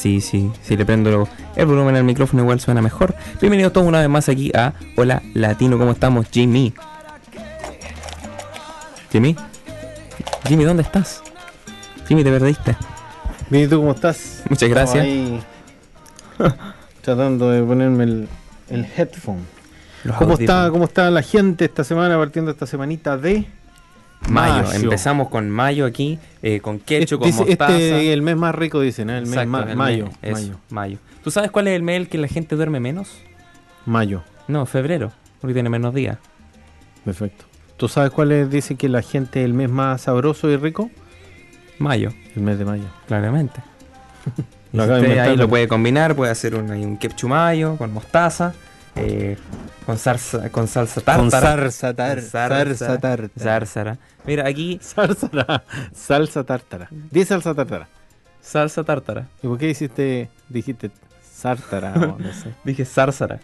Sí, sí, si le prendo el volumen al micrófono igual suena mejor. Bienvenidos todos una vez más aquí a Hola Latino, ¿cómo estamos? Jimmy. Jimmy. Jimmy, ¿dónde estás? Jimmy, te perdiste. Bien, ¿y tú cómo estás? Muchas gracias. Ahí tratando de ponerme el, el headphone. Los ¿Cómo está. ¿Cómo está la gente esta semana, partiendo esta semanita de Mayo. Mayo. Empezamos con mayo aquí, eh, con ketchup, Este, con dice- mostaza. este el mes más rico, dicen, ¿eh? el mes Exacto, ma- el mayo, mes, mayo, mayo. ¿Tú sabes cuál es el mes en el que la gente duerme menos? mayo, No, febrero, porque tiene menos días. perfecto. ¿Tú sabes cuál es, dice que la gente el mes más sabroso y rico? Mayo, El mes de mayo. claramente. Lo si usted ahí lo puede combinar, puede hacer un, un ketchup mayo con mostaza, eh, con salsa, con salsa tártara. Con salsa salsa tártara. zárzara. Mira, aquí Salsa, salsa tártara. Di salsa tártara. salsa tártara. ¿Y por qué hiciste, dijiste sártara o no sé? Dije zárzara.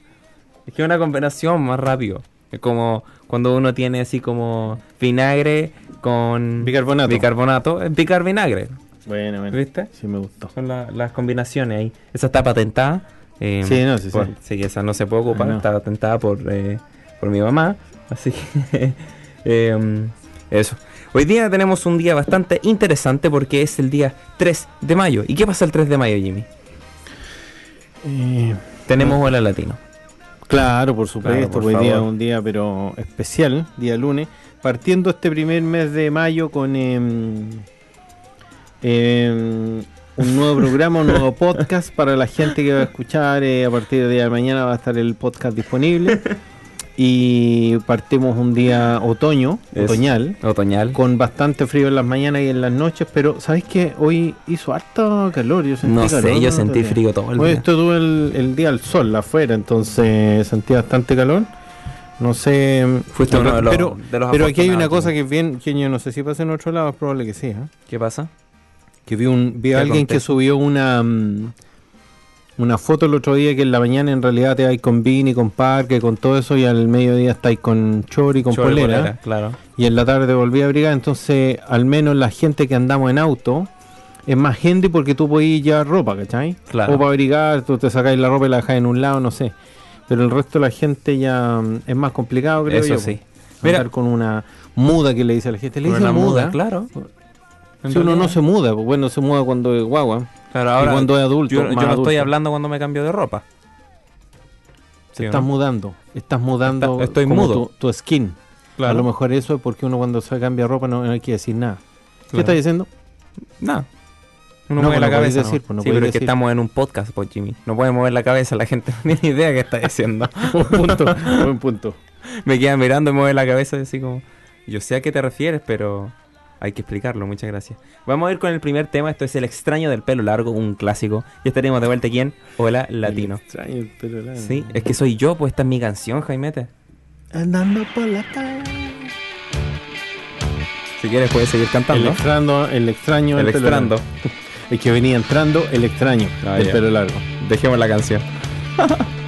Es que es una combinación más rápido. Es como cuando uno tiene así como vinagre con Bicarbonato. bicarbonato, es bicarvinagre. Bueno, bueno. ¿Viste? Sí me gustó. Son la- las combinaciones ahí. Esa está patentada. Eh, Sí, no, sí, por- sí. esa no se puede ocupar. Ah, no. Está patentada por, eh, por mi mamá. Así que. eh, eso. Hoy día tenemos un día bastante interesante porque es el día 3 de mayo. ¿Y qué pasa el 3 de mayo, Jimmy? Eh, Tenemos Hola Latino. Claro, por supuesto, por hoy día es un día pero especial, día lunes, partiendo este primer mes de mayo con em, em, un nuevo programa, un nuevo podcast para la gente que va a escuchar, eh, a partir del día de mañana va a estar el podcast disponible y partimos un día otoño, Es otoñal, Otoñal. con bastante frío en las mañanas y en las noches, pero ¿sabes qué? Hoy hizo harto calor, yo sentí No calor, sé, yo ¿no? sentí frío todo el Hoy día. estuvo el, el día al sol afuera, entonces sentí bastante calor. No sé. Fuiste uno de los- pero, de los pero aquí hay una cosa que es bien, que yo no sé si pasa en otro lado, es probable que sí. ¿eh? ¿Qué pasa? Que vi, un, vi a ¿Qué alguien que subió una mm, una foto el otro día que en la mañana en realidad te vais con Vini, con Parque, con todo eso, y al mediodía estáis con Chori, con polera, Claro. y en la tarde volví a abrigar. Entonces, al menos la gente que andamos en auto. Es más gente porque tú podías llevar ropa, ¿cachai? Claro. O para abrigar, tú te sacáis la ropa y la dejáis en un lado, no sé. Pero el resto de la gente ya mm, es más complicado, creo Eso yo. sí. Mira, Mira, con una muda que le dice a la gente. Le dice muda, claro. Si uno no se muda, pues bueno, se muda cuando es guagua. Claro, y ahora cuando es adulto. yo, no adulto. estoy hablando cuando me cambio de ropa. Te ¿Sí estás no? mudando. Estás mudando. Está- estoy como mudo. Tu, tu skin. A lo mejor eso es porque uno cuando se cambia de ropa no, no hay que decir nada. ¿Qué estás diciendo? No. Uno No, mueve pues la cabeza. decir, ¿no? pues no sí, pero es que estamos en un podcast, pues, Jimmy. No puede mover la cabeza, la gente no tiene idea qué está diciendo. buen punto. buen punto. me queda mirando y mueve la cabeza así como... Yo sé a qué te refieres, pero hay que explicarlo. Muchas gracias. Vamos a ir con el primer tema. Esto es El extraño del pelo largo, un clásico. Y estaremos de vuelta aquí en Hola Latino. Extraño el pelo largo. Sí, es que soy yo, pues esta es mi canción, Jaimete. Andando por la calle. Si quieres puedes seguir El cantando. extraño, el extraño, El pelo extrando. largo. Es que venía entrando el extraño, Ah, el ya. pelo largo. Dejemos la canción.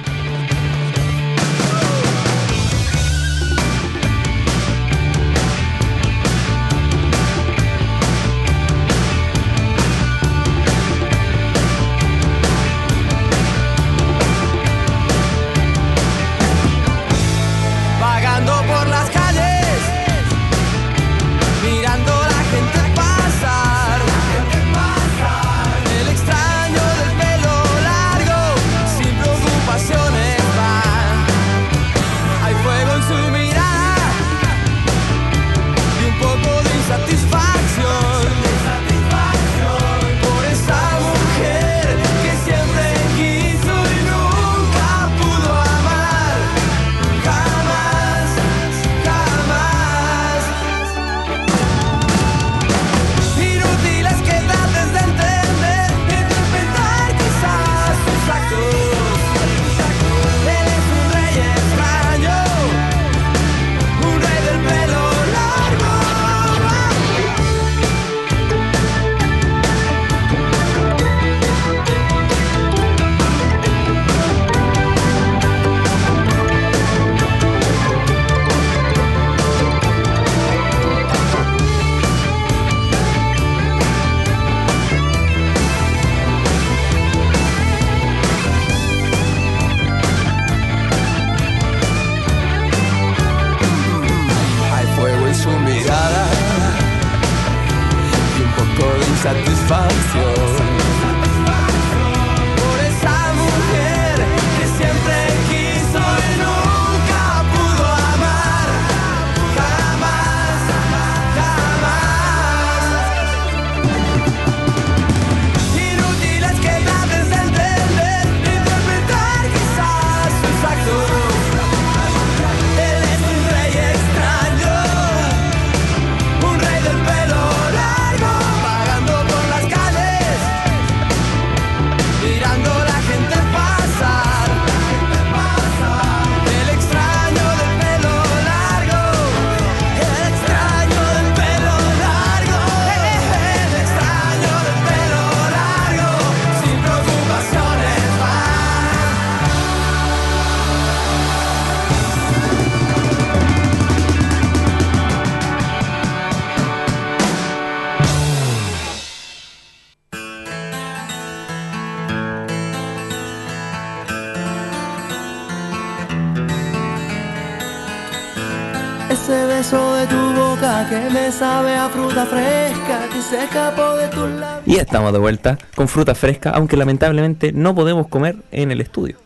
me sabe a fruta fresca que se escapó de tus labios. Y estamos de vuelta con fruta fresca, aunque lamentablemente no podemos comer en el estudio.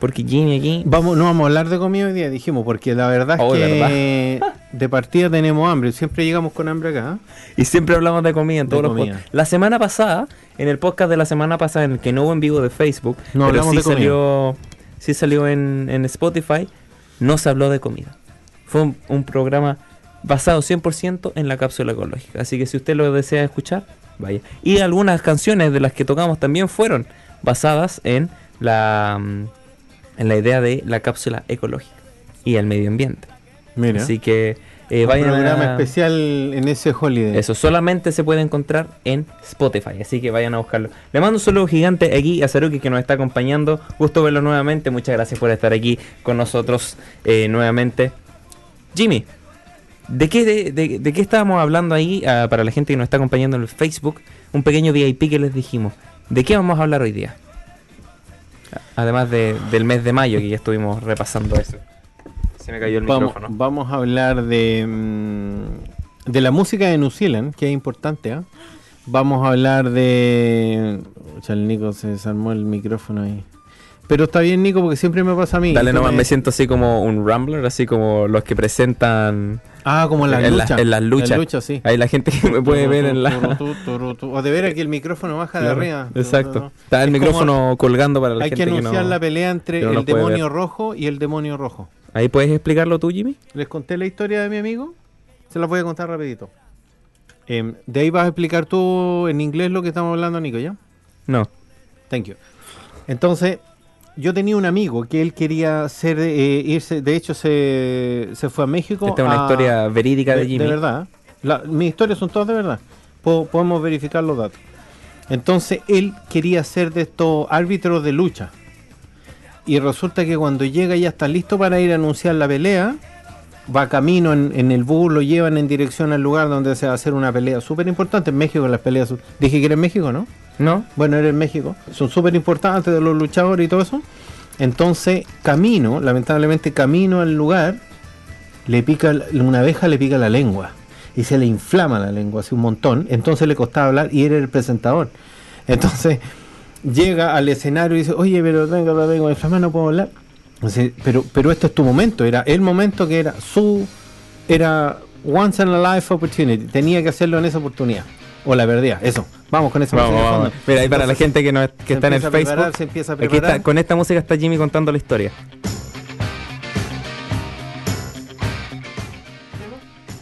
Porque Jimmy aquí... Vamos, no vamos a hablar de comida hoy día, dijimos, porque la verdad es Oh, que de partida tenemos hambre. Siempre llegamos con hambre acá. ¿eh? Y siempre hablamos de comida en De todos los comida. podcasts. La semana pasada, en el podcast de la semana pasada, en el que no hubo en vivo de Facebook, No pero hablamos sí de salió, sí salió en, en Spotify, no se habló de comida. Fue un, un programa basado 100% en la cápsula ecológica. Así que si usted lo desea escuchar, vaya. Y algunas canciones de las que tocamos también fueron basadas en la, mm, en la idea de la cápsula ecológica y el medio ambiente. Mira, Así que eh, un vayan programa a- especial en ese holiday. eso solamente se puede encontrar en Spotify, así que vayan a buscarlo. Le mando un saludo gigante aquí a Saruki que nos está acompañando. Gusto verlo nuevamente. Muchas gracias por estar aquí con nosotros eh, nuevamente. Jimmy, ¿de qué, de, de- de qué estábamos hablando ahí ah, para la gente que nos está acompañando en el Facebook? Un pequeño VIP que les dijimos. ¿De qué vamos a hablar hoy día? Además de- del mes de mayo que ya estuvimos repasando eso. Se me cayó el vamos, micrófono. vamos a hablar de, mm, de la música de New Zealand, que es importante. ¿ah? Vamos a hablar de. Ocha, el Nico se desarmó el micrófono ahí. Pero está bien, Nico, porque siempre me pasa a mí. Dale nomás, me- me siento así como un Rambler, así como los que presentan Ah, como en las en, luchas. en las luchas. Luchas, sí. Ahí la gente que me puede ver en la... Turutú, turutú. O de ver aquí el micrófono baja de arriba. Exacto. Está el Es micrófono colgando para la Hay que gente que, anunciar no... la pelea entre que no el demonio rojo y el demonio rojo. Ahí puedes explicarlo tú, Jimmy. Les conté la historia de mi amigo. Se la voy a contar rapidito. Em, de ahí vas a explicar tú en inglés lo que estamos hablando, Nico, ¿ya? No. Thank you. Entonces, yo tenía un amigo que él quería ser, eh, irse, de hecho se, se fue a México. Esta es una a- historia verídica de, Jimmy. verdad. La- mis historias son todas de verdad. Po- podemos verificar los datos. Entonces, él quería ser de estos árbitros de lucha. Y resulta que cuando llega ya está listo para ir a anunciar la pelea, va camino en, en el bus, lo llevan en dirección al lugar donde se va a hacer una pelea súper importante. En México las peleas... Dije que era en México, ¿no? ¿No? Bueno, era en México. Son súper importantes de los luchadores y todo eso. Entonces, camino, lamentablemente camino al lugar, le pica, una abeja le pica la lengua. Y se le inflama la lengua así un montón. Entonces le costaba hablar y era el presentador. Entonces, llega al escenario y dice, oye, pero tengo la lengua inflamada, no puedo hablar. Pero, pero este es tu momento. Era el momento que era su... Era once in a life opportunity. Tenía que hacerlo en esa oportunidad. O la perdía. Eso. Vamos con esa Vamos, vamos. Mira, ahí para la gente que, no, que está en el Facebook. se empieza a Aquí preparar. está, con esta música está Jimmy contando la historia.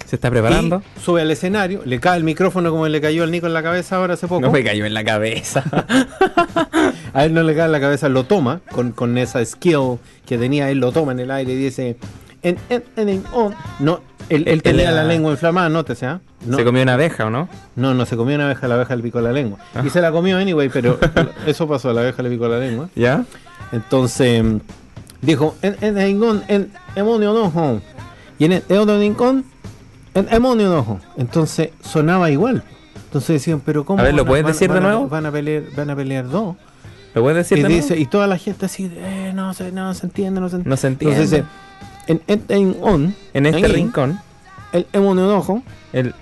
Se está preparando. Y sube al escenario, le cae el micrófono como le cayó al Nico en la cabeza ahora hace poco. No me cayó en la cabeza. A él no le cae en la cabeza, lo toma con, con esa skill que tenía, él lo toma en el aire y dice. En, en, en, en, on". No, él, él tenía era- la lengua inflamada, nótese, ¿ah? No, Se comió una abeja, ¿o no? no, no se comió una abeja, la abeja le picó la lengua. Y se la comió anyway, pero eso pasó, la abeja le picó la lengua. ¿Ya? Entonces dijo, en en en demonio nojo. Y en el otro rincón, en demonio nojo. Entonces sonaba igual. Entonces decían, pero ¿cómo? A ver, ¿lo van puedes decir de nuevo? Van a pelear, van a pelear dos. ¿Lo puedes decir Y, de nuevo? y toda la gente así, eh, no se, no se entiende, no se entiende. No se entiende. Entonces dice, en, en, on, En este rincón, el demonio nojo. el...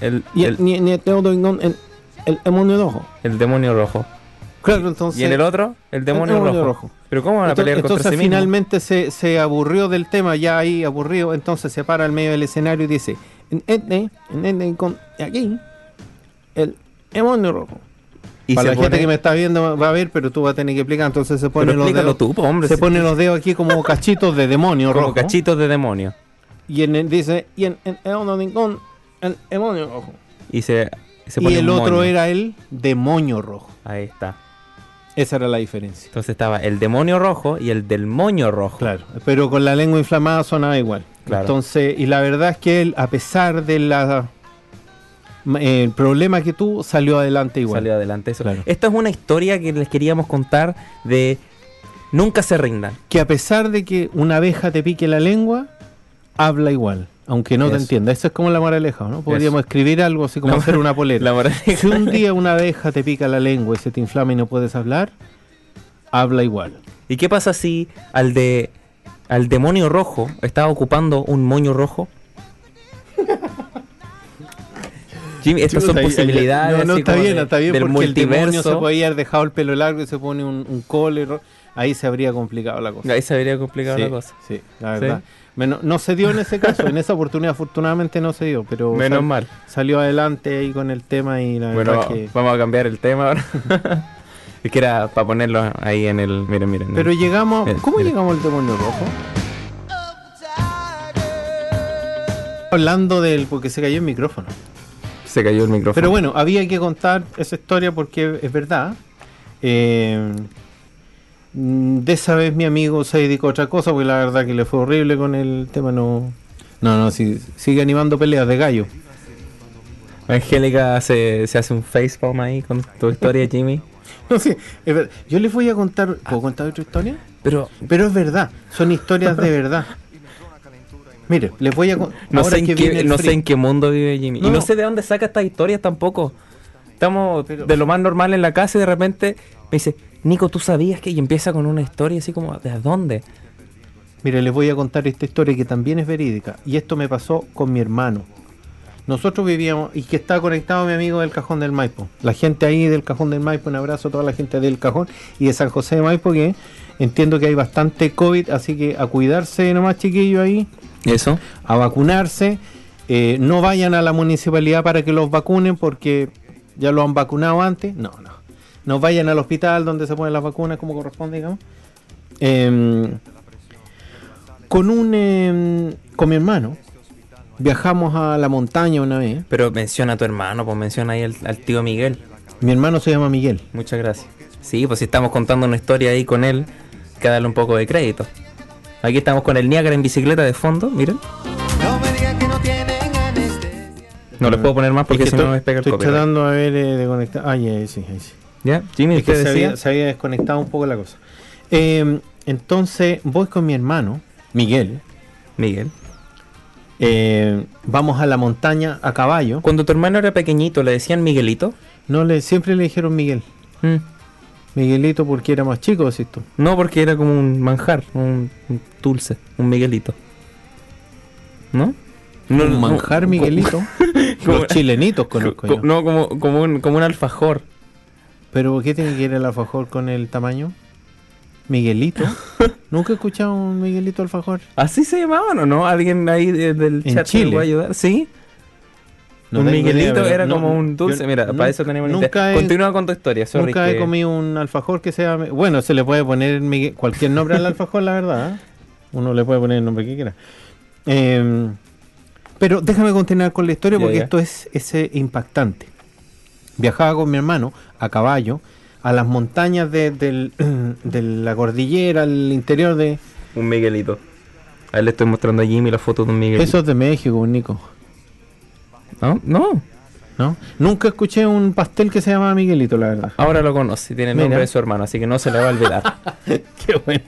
el, Y el- ni, el en el demonio rojo. El demonio rojo. Claro, entonces. y en el otro, el demonio, demonio rojo. rojo. Pero ¿cómo van a Entonces, pelear contra entonces sí finalmente se, se aburrió del tema, ya ahí aburrido, entonces se para al medio del escenario y dice, en este, en este, con aquí, el demonio rojo. Y Para la gente que me está viendo va a ver, pero tú vas a tener que explicar, entonces se ponen los dedos, tú, po, hombre. se ponen los dedos aquí como cachitos de demonio como rojo. cachitos de demonio. Y en el, dice, y en, en, el demonio rojo. Y se, se Y pone el otro moño. era el demonio rojo. Ahí está. Esa era la diferencia. Entonces estaba el demonio rojo y el del moño rojo. Claro, pero con la lengua inflamada sonaba igual. Claro. Entonces, y la verdad es que él, a pesar de la el problema que tuvo, salió adelante igual. Salió adelante eso. Claro. Esta es una historia que les queríamos contar de nunca se rindan. Que a pesar de que una abeja te pique la lengua, habla igual, aunque no te entienda. Eso es como la moraleja, ¿no? Podríamos escribir algo así como La- hacer una polera. La moraleja. Si un día una abeja te pica la lengua y se te inflama y no puedes hablar, habla igual. ¿Y qué pasa si al de al demonio rojo estaba ocupando un moño rojo? Jimmy, estas son ahí- posibilidades No, no está bien, de- está bien, porque el demonio se multiverso. podía haber dejado el pelo largo y se pone un, un cole. Ahí se habría complicado la cosa. Ahí se habría complicado sí, la cosa. sí, la Sí. verdad. Menos- no se dio en ese caso, en esa oportunidad afortunadamente no se dio, pero Menos sal- mal. salió adelante ahí con el tema y la Bueno, verdad que... vamos a cambiar el tema ahora. es que era para ponerlo ahí en el. Miren, miren. Pero llegamos... ¿Cómo llegamos al demonio rojo? Hablando del... porque se cayó el micrófono. Se cayó el micrófono. Pero bueno, había que contar esa historia porque es verdad. Eh, de esa vez mi amigo se dedicó a otra cosa porque la verdad que le fue horrible con el tema. No, no, no, sí, sigue animando peleas de gallo. Angélica se, se hace un facepalm ahí con tu historia, Jimmy. No sé, es verdad. Yo les voy a contar. ¿Puedo contar otra historia? Pero Pero es verdad, son historias de verdad. Mire, les voy a contar. no, sé en, qué, no sé en qué mundo vive Jimmy. No, y no no. sé de dónde saca estas historias tampoco. Estamos Pero- de lo más normal en la casa y de repente me dice, Nico, ¿tú sabías que? Y empieza con una historia así como, ¿de dónde? Mire, les voy a contar esta historia que también es verídica. Y esto me pasó con mi hermano. Nosotros vivíamos, y que está conectado mi amigo del Cajón del Maipo. La gente ahí del Cajón del Maipo, un abrazo a toda la gente del Cajón y de San José de Maipo, que entiendo que hay bastante COVID, así que a cuidarse nomás, chiquillos, ahí, Eso. a vacunarse. Eh, no vayan a la municipalidad para que los vacunen porque ya lo han vacunado antes. No, no. No vayan al hospital donde se ponen las vacunas como corresponde, digamos. Em, con un em, con mi hermano viajamos a la montaña una vez. Pero menciona a tu hermano, pues menciona ahí al, al tío Miguel. Mi hermano se llama Miguel. Muchas gracias. Sí, pues si estamos contando una historia ahí con él, hay que darle un poco de crédito. Aquí estamos con el Niágara en bicicleta de fondo, miren. No me digan que no tienen anestesia. No les puedo poner más porque Es que si no me pega el estoy tratando de ver eh, de conectar. Ah, ya, ahí sí, ahí sí. ¿Ya? Jimmy, Es que ¿usted se había, se había desconectado un poco la cosa. Em, entonces voy con mi hermano, Miguel. Miguel. Eh, vamos a la montaña a caballo. Cuando tu hermano era pequeñito, ¿le decían Miguelito? No le, siempre le dijeron Miguel. Mm. Miguelito porque era más chico, decís tú. No, porque era como un manjar, un, un dulce, un Miguelito. ¿No? No, un no, manjar Miguelito. como- Los chilenitos co- conozco co- yo. no, como, como, un, como un alfajor. Pero ¿qué tiene que ver el alfajor con el tamaño? Miguelito. Nunca he escuchado un Miguelito alfajor. ¿Así se llamaban o no? ¿Alguien ahí de- del chat Chile. me puede ayudar? ¿Sí? No un idea, Miguelito era no- como un dulce. yo Mira, para eso tenemos nunca he- Continúa con tu historia, sorry. Nunca he comido un alfajor que sea. Bueno, se le puede poner Miguel- cualquier nombre al alfajor, la verdad. ¿eh? Uno le puede poner el nombre que quiera. Eh, pero déjame continuar con la historia porque ya. esto es, es, eh, impactante. Viajaba con mi hermano a caballo a las montañas de, del- de la cordillera, al interior de. Un Miguelito. Ahí le estoy mostrando a Jimmy la foto de un Miguelito. Eso es de México, Nico. ¿No? No. ¿No? Nunca escuché un pastel que se llamaba Miguelito, la verdad. Ahora lo conoce, tiene el Mira. nombre de su hermano, así que no se le va a olvidar. Qué bueno.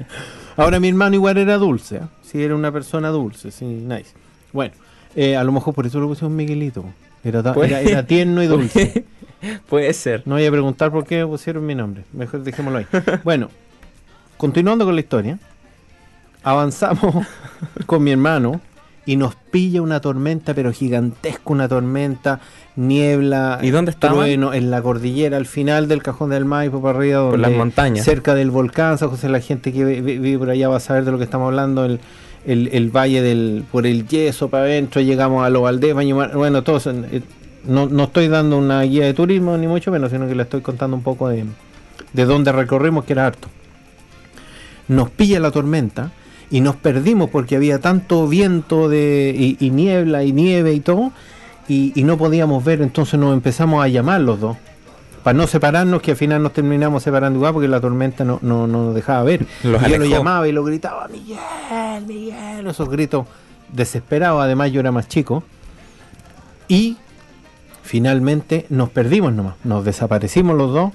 Ahora mi hermano igual era dulce, ¿ah? sí era una persona dulce, sí, nice. Bueno, eh, a lo mejor por eso lo pusieron Miguelito. Era, era, era tierno y dulce. Puede ser. No voy a preguntar por qué pusieron mi nombre. Mejor dejémoslo ahí. Bueno, continuando con la historia, avanzamos con mi hermano y nos pilla una tormenta, pero gigantesca una tormenta, niebla, ¿Y dónde trueno, en la cordillera, al final del cajón del Maipo para arriba, Por donde- las montañas. cerca del volcán, San José, la gente que vi- vi- vive por allá va a saber de lo que estamos hablando, el, el, el valle del, por el yeso para adentro, llegamos a los Valdés, bueno, todos, eh, no, no estoy dando una guía de turismo ni mucho menos, sino que le estoy contando un poco de, de dónde recorrimos, que era harto. Nos pilla la tormenta y nos perdimos porque había tanto viento de, y, y niebla y nieve y todo, y, y no podíamos ver, entonces nos empezamos a llamar los dos. Para no separarnos, que al final nos terminamos separando igual porque la tormenta no, no, no nos dejaba ver. Los Y yo lo llamaba y lo gritaba, Miguel, Miguel, esos gritos desesperados, además yo era más chico. Y finalmente nos perdimos nomás, nos desaparecimos los dos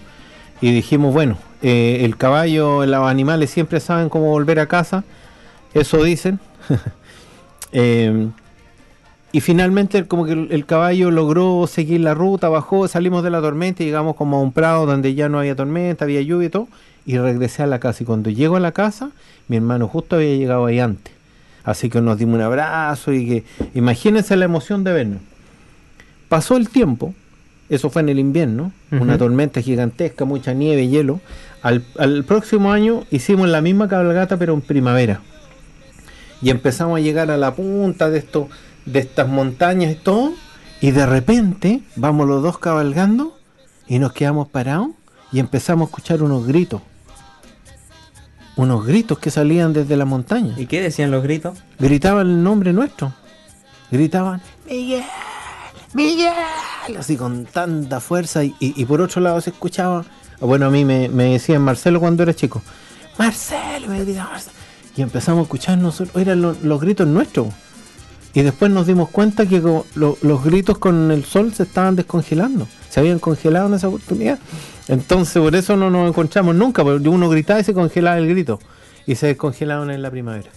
y dijimos, bueno, eh, el caballo, los animales siempre saben cómo volver a casa, eso dicen. Eh, y finalmente como que el, el caballo logró seguir la ruta, bajó, salimos de la tormenta y llegamos como a un prado donde ya no había tormenta, había lluvia y todo, y regresé a la casa. Y cuando llego a la casa, mi hermano justo había llegado ahí antes. Así que nos dimos un abrazo y que imagínense la emoción de vernos. Pasó el tiempo, eso fue en el invierno, una tormenta gigantesca, mucha nieve, hielo. Al, al próximo año hicimos la misma cabalgata pero en primavera. Y empezamos a llegar a la punta de esto, de estas montañas y todo, y de repente vamos los dos cabalgando y nos quedamos parados y empezamos a escuchar unos gritos. Unos gritos que salían desde la montaña ¿Y qué decían los gritos? gritaban el nombre nuestro. Gritaban, Miguel, Miguel, así con tanta fuerza. Y, y- y por otro lado se escuchaba, bueno, a mí me, me decían Marcelo cuando era chico, Marcelo, me gritaban Marcelo. Y empezamos a escuchar nosotros, eran lo- los gritos nuestros. Y después nos dimos cuenta que lo- los gritos con el sol se estaban descongelando. Se habían congelado en esa oportunidad. Entonces por eso no nos encontramos nunca, porque uno gritaba y se congelaba el grito. Y se descongelaron en la primavera.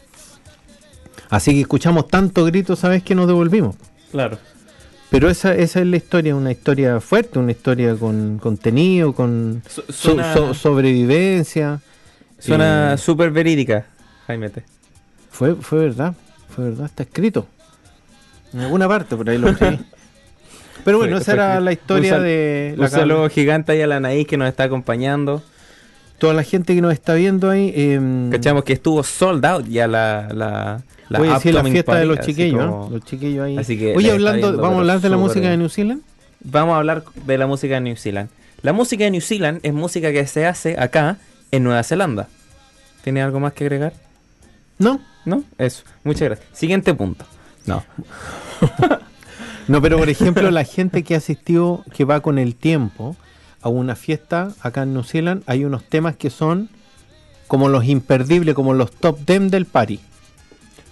Así que escuchamos tantos gritos, ¿sabes? Que nos devolvimos. Claro. Pero esa, esa es la historia, una historia fuerte, una historia con contenido, con Su- so- suena- so- sobrevivencia. Suena Eh, súper verídica, Jaime. fue, fue verdad, fue verdad, está escrito. En alguna parte por ahí lo escribí. Pero bueno, Fue- esa fue era escrito. la historia Un de la Un saludo gigante ahí a la Anaís que nos está acompañando. toda la gente que nos está viendo ahí. eh, Cachamos que estuvo sold out ya la, la, la Oye, sí, la Upcoming fiesta de los chiquillos, ¿eh? como- los chiquillos ahí. Así que Oye, hablando, viendo, vamos a hablar de la música de. New Zealand. Vamos a hablar de la música de New Zealand. La música de New Zealand es música que se hace acá en Nueva Zelanda. ¿Tiene algo más que agregar? ¿No? ¿No? Eso. Muchas gracias. Siguiente punto. No. No, pero por ejemplo, la gente que asistió, que va con el tiempo a una fiesta acá en New Zealand, hay unos temas que son como los imperdibles, como los top 10 del party.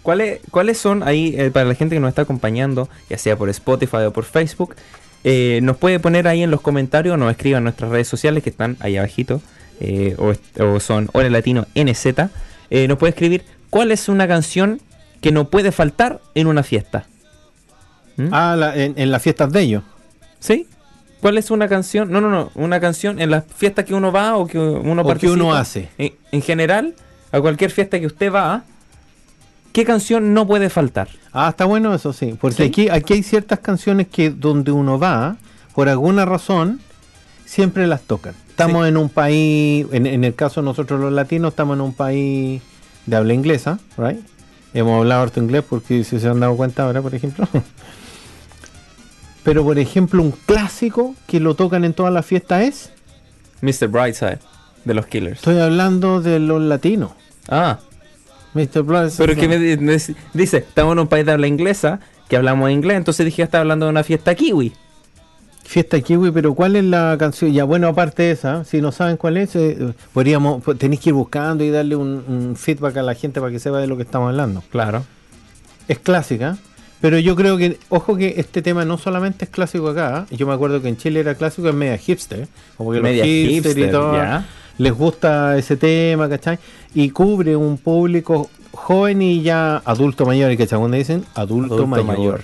¿Cuáles, ¿Cuáles son ahí, eh, para la gente que nos está acompañando, ya sea por Spotify o por Facebook? eh, nos puede poner ahí en los comentarios o nos escriban en nuestras redes sociales que están ahí abajito, eh, o, o son Hora Latino NZ. nos puede escribir cuál es una canción que no puede faltar en una fiesta. ¿Mm? Ah, la- en, en las fiestas de ellos. ¿Sí? ¿Cuál es una canción? No, no, no. Una canción en las fiestas que uno va o que uno O que participa. uno hace. En, en general, a cualquier fiesta que usted va, ¿qué canción no puede faltar? Ah, está bueno eso, sí. Porque Sí. aquí, aquí hay ciertas canciones que donde uno va, por alguna razón, siempre las tocan. Estamos Sí. en un país, en, en el caso de nosotros los latinos, estamos en un país de habla inglesa, ¿right? Hemos hablado harto inglés porque si se han dado cuenta ahora, por ejemplo. Pero, por ejemplo, un clásico que lo tocan en todas las fiestas es, Mr. Brightside, de los Killers. estoy hablando de los latinos. Ah, Mr. Blas- pero que me me dice- estamos en un país de habla inglesa, que hablamos inglés, entonces dije que está hablando de una fiesta kiwi. Fiesta Kiwi, pero ¿cuál es la canción? Ya bueno, aparte de esa, si no saben cuál es, eh, podríamos, po- tenéis que ir buscando y darle un, un feedback a la gente para que sepa de lo que estamos hablando. Claro. Es clásica, pero yo creo que, ojo que este tema no solamente es clásico acá, ¿eh? yo me acuerdo que en Chile era clásico, es media hipster, como que los Media hipster y hipster, todo, les gusta ese tema, ¿cachai? Y cubre un público joven y ya adulto mayor, ¿cachai? Cuando dicen adulto, Adulto mayor. mayor.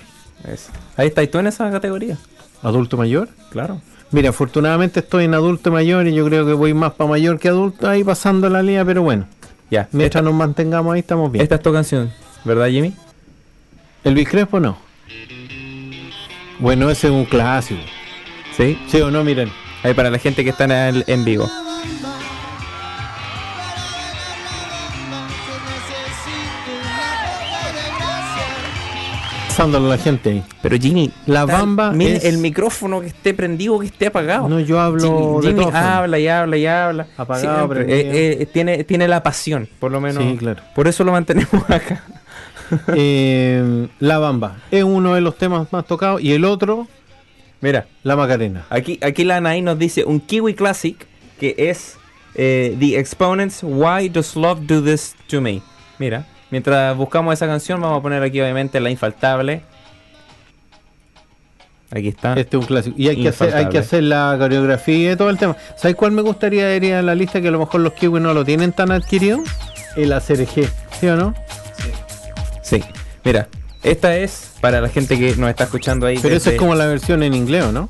Ahí está, y tú en esa categoría. ¿Adulto mayor? Claro. Mira, afortunadamente estoy en adulto mayor y yo creo que voy más para mayor que adulto ahí pasando la línea, pero bueno, Ya. mientras nos mantengamos ahí estamos bien. Esta es tu canción, ¿verdad, Jimmy? Elvis Crespo no. Bueno, ese es un clásico. ¿Sí? ¿Sí o no? Miren. Ahí para la gente que está en, el- en vivo. A la gente ahí. Pero Jimmy, La bamba mire es- el micrófono que esté prendido, que esté apagado. No, yo hablo Jimmy, de habla y habla y habla. Apagado. Eh, eh, tiene, tiene la pasión, por lo menos. Sí, claro. Por eso lo mantenemos acá. Eh, la Bamba es uno de los temas más tocados. Y el otro, Mira, La Macarena. aquí, aquí la Anaí nos dice un Kiwi Classic que es The Exponents Why Does Love Do This To Me. Mira, mientras buscamos esa canción, vamos a poner aquí obviamente la infaltable. Aquí está. Este es un clásico. Y hay que, hacer, hay que hacer la coreografía y todo el tema. ¿Sabes cuál me gustaría ir a la lista que a lo mejor los kiwis no lo tienen tan adquirido? El ACRG. ¿Sí o no? Sí, mira, esta es para la gente que nos está escuchando ahí. Pero esa desde- es como la versión en inglés, ¿o ¿no?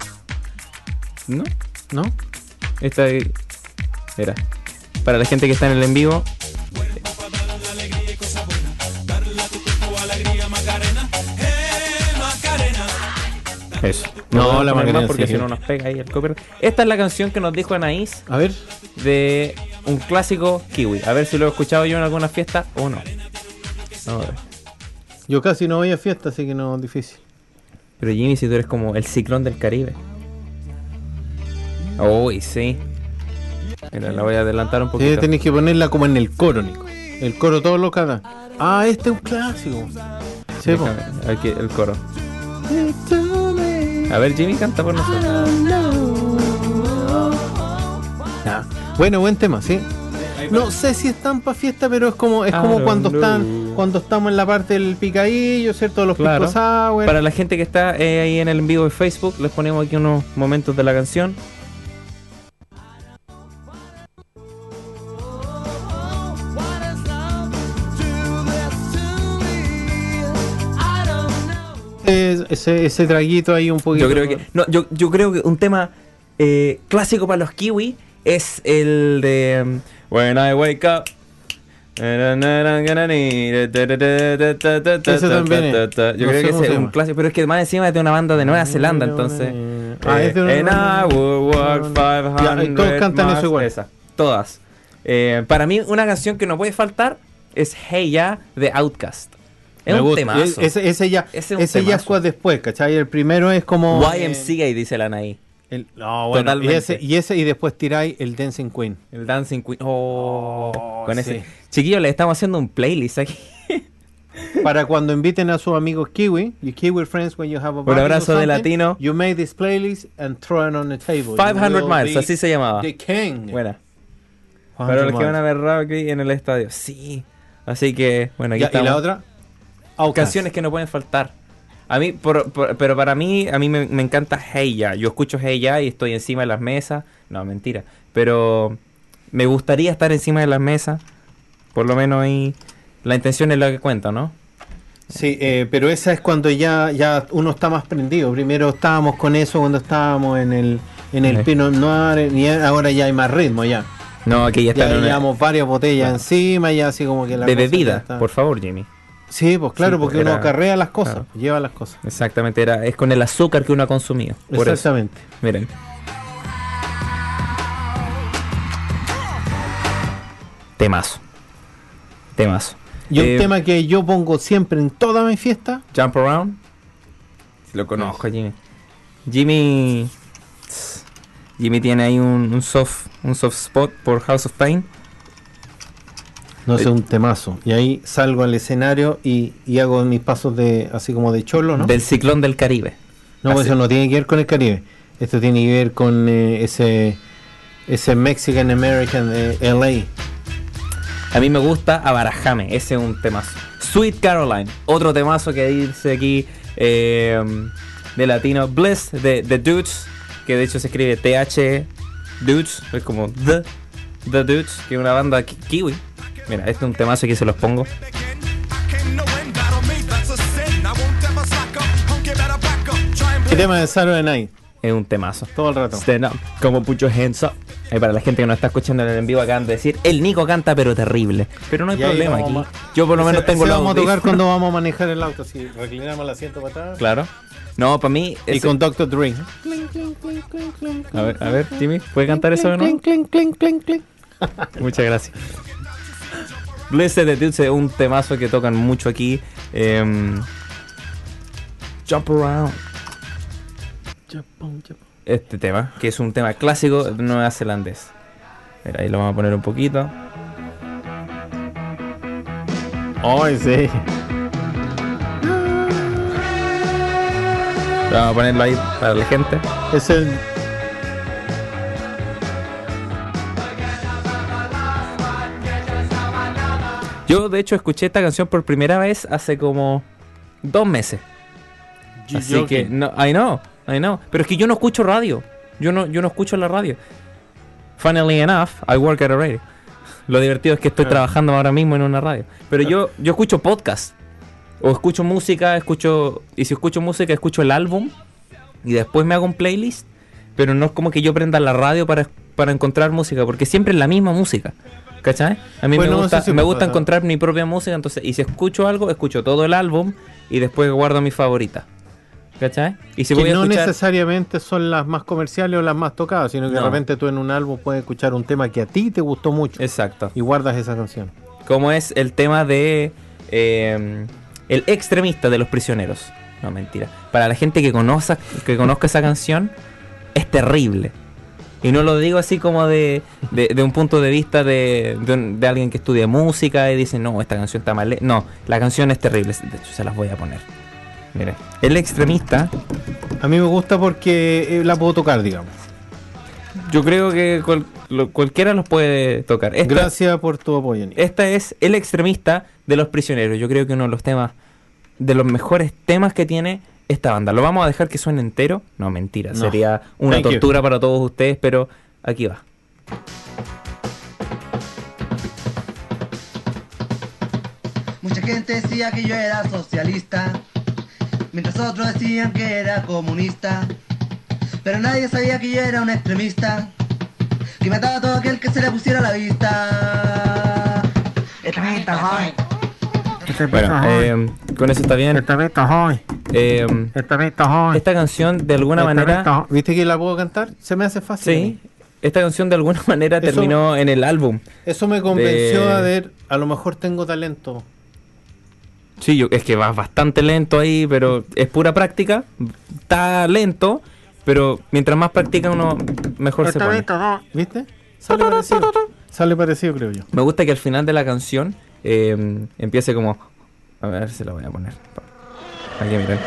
¿No? ¿No? Esta es... Mira, para la gente que está en el en vivo. Eso. No, a la Macarena porque sí. si no nos pega ahí el copyright. Esta es la canción que nos dijo Anaís A ver. de un clásico kiwi. A ver si lo he escuchado yo en alguna fiesta o no. Vamos a ver. Yo casi no voy a fiesta, así que no es difícil. Pero Jimmy, si tú eres como el ciclón del Caribe. Uy, sí. Mira, la voy a adelantar un Sí, poquito. tenéis que ponerla como en el coro, Nico. El coro todos los cada. Ah, este es un clásico. Sí. Déjame, aquí el coro. A ver, Jimmy canta por nosotros. Ya. Bueno, buen tema, sí. No sé si están para fiesta, pero es como es como cuando know. están cuando estamos en la parte del picadillo, ¿cierto? Los Claro. sour. Para la gente que está eh, ahí en el en vivo de Facebook, les ponemos aquí unos momentos de la canción. Es- ese, ese traguito ahí un poquito. Yo creo que no, yo, yo creo que un tema eh, clásico para los kiwi es el de um, When I Wake Up. también es. Yo No creo que es un clásico, pero es que más encima es de una banda de Nueva Zelanda, entonces. Ah, es de una- Eh, And I will walk Ya, 500 y todos cantan eso igual. Esa, todas. Eh, para mí, una canción que no puede faltar es Hey Ya de Outcast. Es Me un gusta. temazo. Ese, ese ya, Ese es ese ya fue después, ¿cachai? El primero es como. YMCA, dice la Anaí. el- no, bueno, y Totalmente. ese, y ese y después tiráis el Dancing Queen. El Dancing Queen. Oh, Oh, con sí. ese. Chiquillos, le estamos haciendo un playlist aquí. Para cuando inviten a sus amigos Kiwi, you Kiwi friends when you have a Un abrazo de latino. You make this playlist and throw it on the table. You 500 will miles, así se llamaba. The king. Buena. 500 Para los que van a ver rugby en el estadio. Sí. Así que, bueno, aquí Ya, y estamos. la otra, Outkast. Canciones que no pueden faltar. A mí, por- por- pero para mí, a mí me, me encanta Hey Ya. Yo escucho Hey Ya y estoy encima de las mesas. No, mentira. Pero me gustaría estar encima de las mesas. Por lo menos ahí. La intención es la que cuenta, ¿no? Sí, eh, pero esa es cuando ya, ya uno está más prendido. Primero estábamos con eso cuando estábamos en el, en el Sí. Pinot Noir y ahora ya hay más ritmo ya. No, aquí ya Ya está una- llevamos varias botellas encima, ya así como que la de ya bebida, está- por favor, Jimmy. Sí, pues claro, Sí, porque pues, uno acarrea las cosas, claro. lleva las cosas. Exactamente, era, es con el azúcar que uno ha consumido. Eso, Exactamente. miren. Temazo. Temazo. Y Eh, un tema que yo pongo siempre en toda mi fiesta, Jump Around. Lo conozco, Jimmy. Jimmy. Jimmy tiene ahí un, un soft un soft spot por House of Pain. No sé, Eh, un temazo. Y ahí salgo al escenario y, y hago mis pasos de así como de cholo, ¿no? Del ciclón del Caribe. No, Así. eso no tiene que ver con el Caribe. Esto tiene que ver con eh, ese ese Mexican American de LA. A mí me gusta Abarajame, ese es un temazo. Sweet Caroline, otro temazo que dice aquí eh, de latino. Bliss de The Dudes, que de hecho se escribe TH Dudes, es como The, The Dudes, que es una banda ki- kiwi. Mira, este es un temazo que se los pongo. El tema de Saturday Night, Es un temazo. todo el rato. Stand up, como your hands up. Para la gente que nos está escuchando en el en vivo acaban de decir, el Nico canta pero terrible. Pero no hay problema aquí. Yo por lo menos tengo la vamos a tocar cuando vamos a manejar el auto. Si reclinamos el asiento para atrás. Claro. No, para mí... Y ese- con Dr. Dre. A ver, a ver, Jimmy, ¿puede cantar eso de nuevo? Clink, clink, clink, clink. Muchas gracias. Blessed Dudes es un temazo que tocan mucho aquí. Em, Jump Around. Este tema, que es un tema clásico neozelandés. Mira, ahí lo vamos a poner un poquito. Ay, sí. Vamos a ponerlo ahí para la gente. Es el. Yo, de hecho, escuché esta canción por primera vez hace como dos meses. Así que, no, I know, I know. Pero es que yo no escucho radio. Yo no, yo no escucho la radio. Funnily enough, I work at a radio. Lo divertido es que estoy trabajando ahora mismo en una radio. Pero yo, yo escucho podcast. O escucho música, escucho. Y si escucho música, escucho el álbum. Y después me hago un playlist. Pero no es como que yo prenda la radio para, para encontrar música. Porque siempre es la misma música. ¿Cachai? A mí me gusta, eso sí me me gusta pasa. encontrar mi propia música. Entonces, y si escucho algo, escucho todo el álbum. Y después guardo mi favorita. ¿Cachai? Y si que voy a no escuchar. necesariamente son las más comerciales o las más tocadas, sino que de No. repente tú en un álbum puedes escuchar un tema que a ti te gustó mucho Exacto. y guardas esa canción. Como es el tema de. eh, el extremista de los prisioneros. No, mentira. Para la gente que conozca, que conozca esa canción, es terrible. Y no lo digo así como de, de, de un punto de vista de, de, un- de alguien que estudia música y dice, no, esta canción está mal. he-". No, la canción es terrible. De hecho, se las voy a poner. Mire, el extremista, A mí me gusta porque eh, la puedo tocar, digamos. yo creo que cual- lo- cualquiera los puede tocar. Esta- Gracias por tu apoyo, Nico. Esta es El extremista de los prisioneros. Yo creo que uno de los temas, de los mejores temas que tiene esta banda. ¿Lo vamos a dejar que suene entero? No, mentira. No. Sería una Thank you. tortura para todos ustedes, pero aquí va. Mucha gente decía que yo era socialista, mientras otros decían que era comunista. Pero nadie sabía que yo era un extremista, que mataba a todo aquel que se le pusiera a la vista. Extremista Bueno, eh, con eso está bien. Eh, esta canción, de alguna manera, ¿Viste que la puedo cantar? Se me hace fácil. sí, esta canción de alguna manera Eso- terminó en el álbum. Eso me convenció De- a ver, a lo mejor tengo talento. Sí, yo, es que va bastante lento ahí, pero es pura práctica. Está lento, pero mientras más practica uno, mejor se pone. ¿Viste? Sale parecido. Sale parecido, creo yo. Me gusta que al final de la canción eh, empiece como... A ver si la voy a poner. Aquí miren.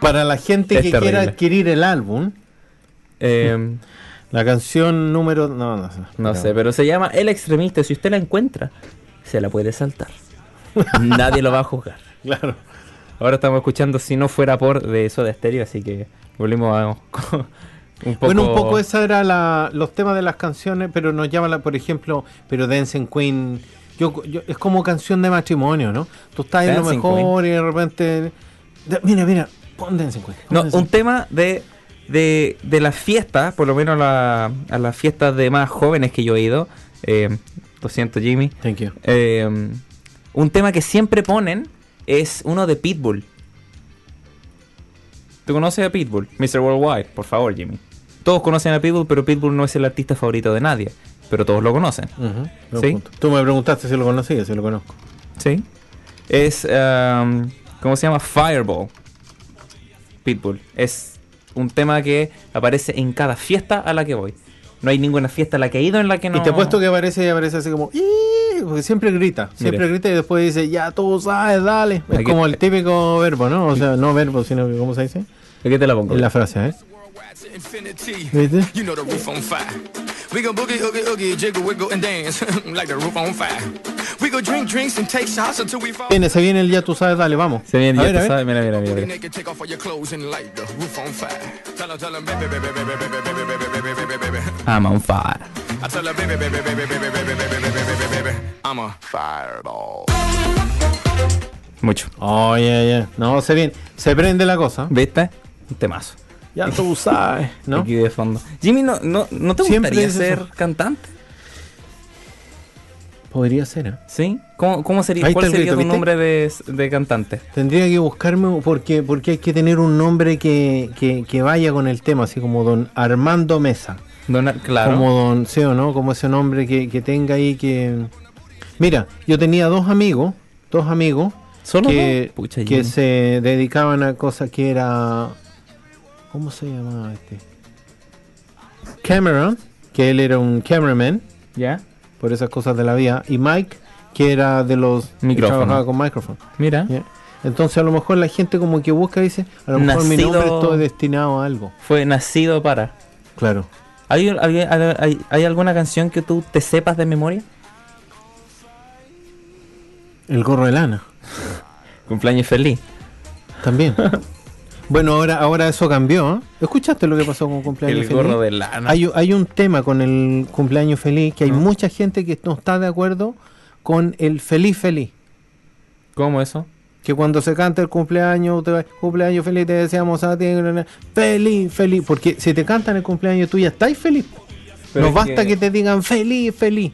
Para la gente Es que terrible. quiera adquirir el álbum, Eh, la canción número. No, no sé. no sé, pero se llama El Extremista. Si usted la encuentra, se la puede saltar. Nadie lo va a juzgar. Claro. Ahora estamos escuchando Si no fuera por de eso de estéreo, así que volvimos a... un poco... Bueno, un poco esa era la, los temas de las canciones, pero nos llama, la, por ejemplo, pero Dancing Queen. Yo, yo- es como canción de matrimonio, ¿no? Tú estás en lo mejor y de repente. de- mira, mira, pon Dancing Queen. pon No, Dancing un tema de, de, de las fiestas, por lo menos la- a las fiestas de más jóvenes que yo he ido. eh, lo siento, Jimmy. Thank you. Eh, un tema que siempre ponen es uno de Pitbull. ¿Tú conoces a Pitbull? Mr. Worldwide, por favor, Jimmy. Todos conocen a Pitbull, pero Pitbull no es el artista favorito de nadie. Pero todos lo conocen. ¿Sí? Tú me preguntaste si lo conocía, si lo conozco. Sí. Es, um, ¿cómo se llama? Fireball. Pitbull. Es un tema que aparece en cada fiesta a la que voy. No hay ninguna fiesta a la que he ido en la que no... Y te apuesto que aparece y aparece así como. Porque siempre grita, siempre Mire. grita y después dice, ya tú sabes, dale. Es Aquí- como el típico verbo, ¿no? O sea, no verbo, sino que, ¿cómo se dice? ¿De qué te la pongo? En la frase, ¿eh? ¿Viste? You know the roof on fire. We go boogie, oogie, oogie, jiggle, wiggle, and dance like the roof on fire. We go drink drinks and take shots until we fall. Viene, se viene el ya tú sabes, dale, vamos. Se viene, A ya tú sabes, mira, mira, mira. Be mira. naked, take off all your clothes and light the roof on fire. Tell her, tell her, baby, baby, baby, baby, baby, baby, baby, baby, baby, baby. I'm on fire. I tell her, baby, baby, baby, baby, baby, baby, baby, baby, baby, baby. I'm a fireball. Mucho. Oh, ya, ya. No, se viene. Se prende la cosa. ¿Viste? Un temazo. Ya tú sabes, ¿no? Aquí de fondo. Jimmy, ¿no, no, no te Siempre gustaría ser eso. cantante? Podría ser, ¿eh? ¿Sí? ¿Cómo, cómo sería? Ahí ¿Cuál sería grito, tu nombre de, de cantante? Tendría que buscarme porque, porque hay que tener un nombre que, que, que vaya con el tema, así como don Armando Mesa. Donald, claro. Como don, sí o no, como ese nombre que, que tenga ahí que... Mira, yo tenía dos amigos, dos amigos, ¿Solo que, dos? Pucha, que se dedicaban a cosas que era... ¿Cómo se llamaba este? Cameron, que él era un cameraman, ¿Ya? por esas cosas de la vida, y Mike, que era de los que Micrófono. trabajaba con micrófono. Mira. Ya. Entonces a lo mejor la gente como que busca y dice, a lo mejor mi nombre estoy destinado a algo. Fue nacido para. Claro. ¿Hay, hay, hay- hay alguna canción que tú te sepas de memoria? El gorro de lana, Cumpleaños feliz. también. bueno, ahora, ahora eso cambió. ¿eh? ¿Escuchaste lo que pasó con cumpleaños El feliz? gorro de lana. Hay, hay un tema con el cumpleaños feliz que hay mucha gente que no está de acuerdo con el feliz feliz. ¿Cómo eso? Que cuando se canta el cumpleaños, te va- cumpleaños feliz, te deseamos a ti, feliz, feliz. Porque si te cantan el cumpleaños, tú ya estás feliz. Pero no basta que... que- te digan feliz, feliz.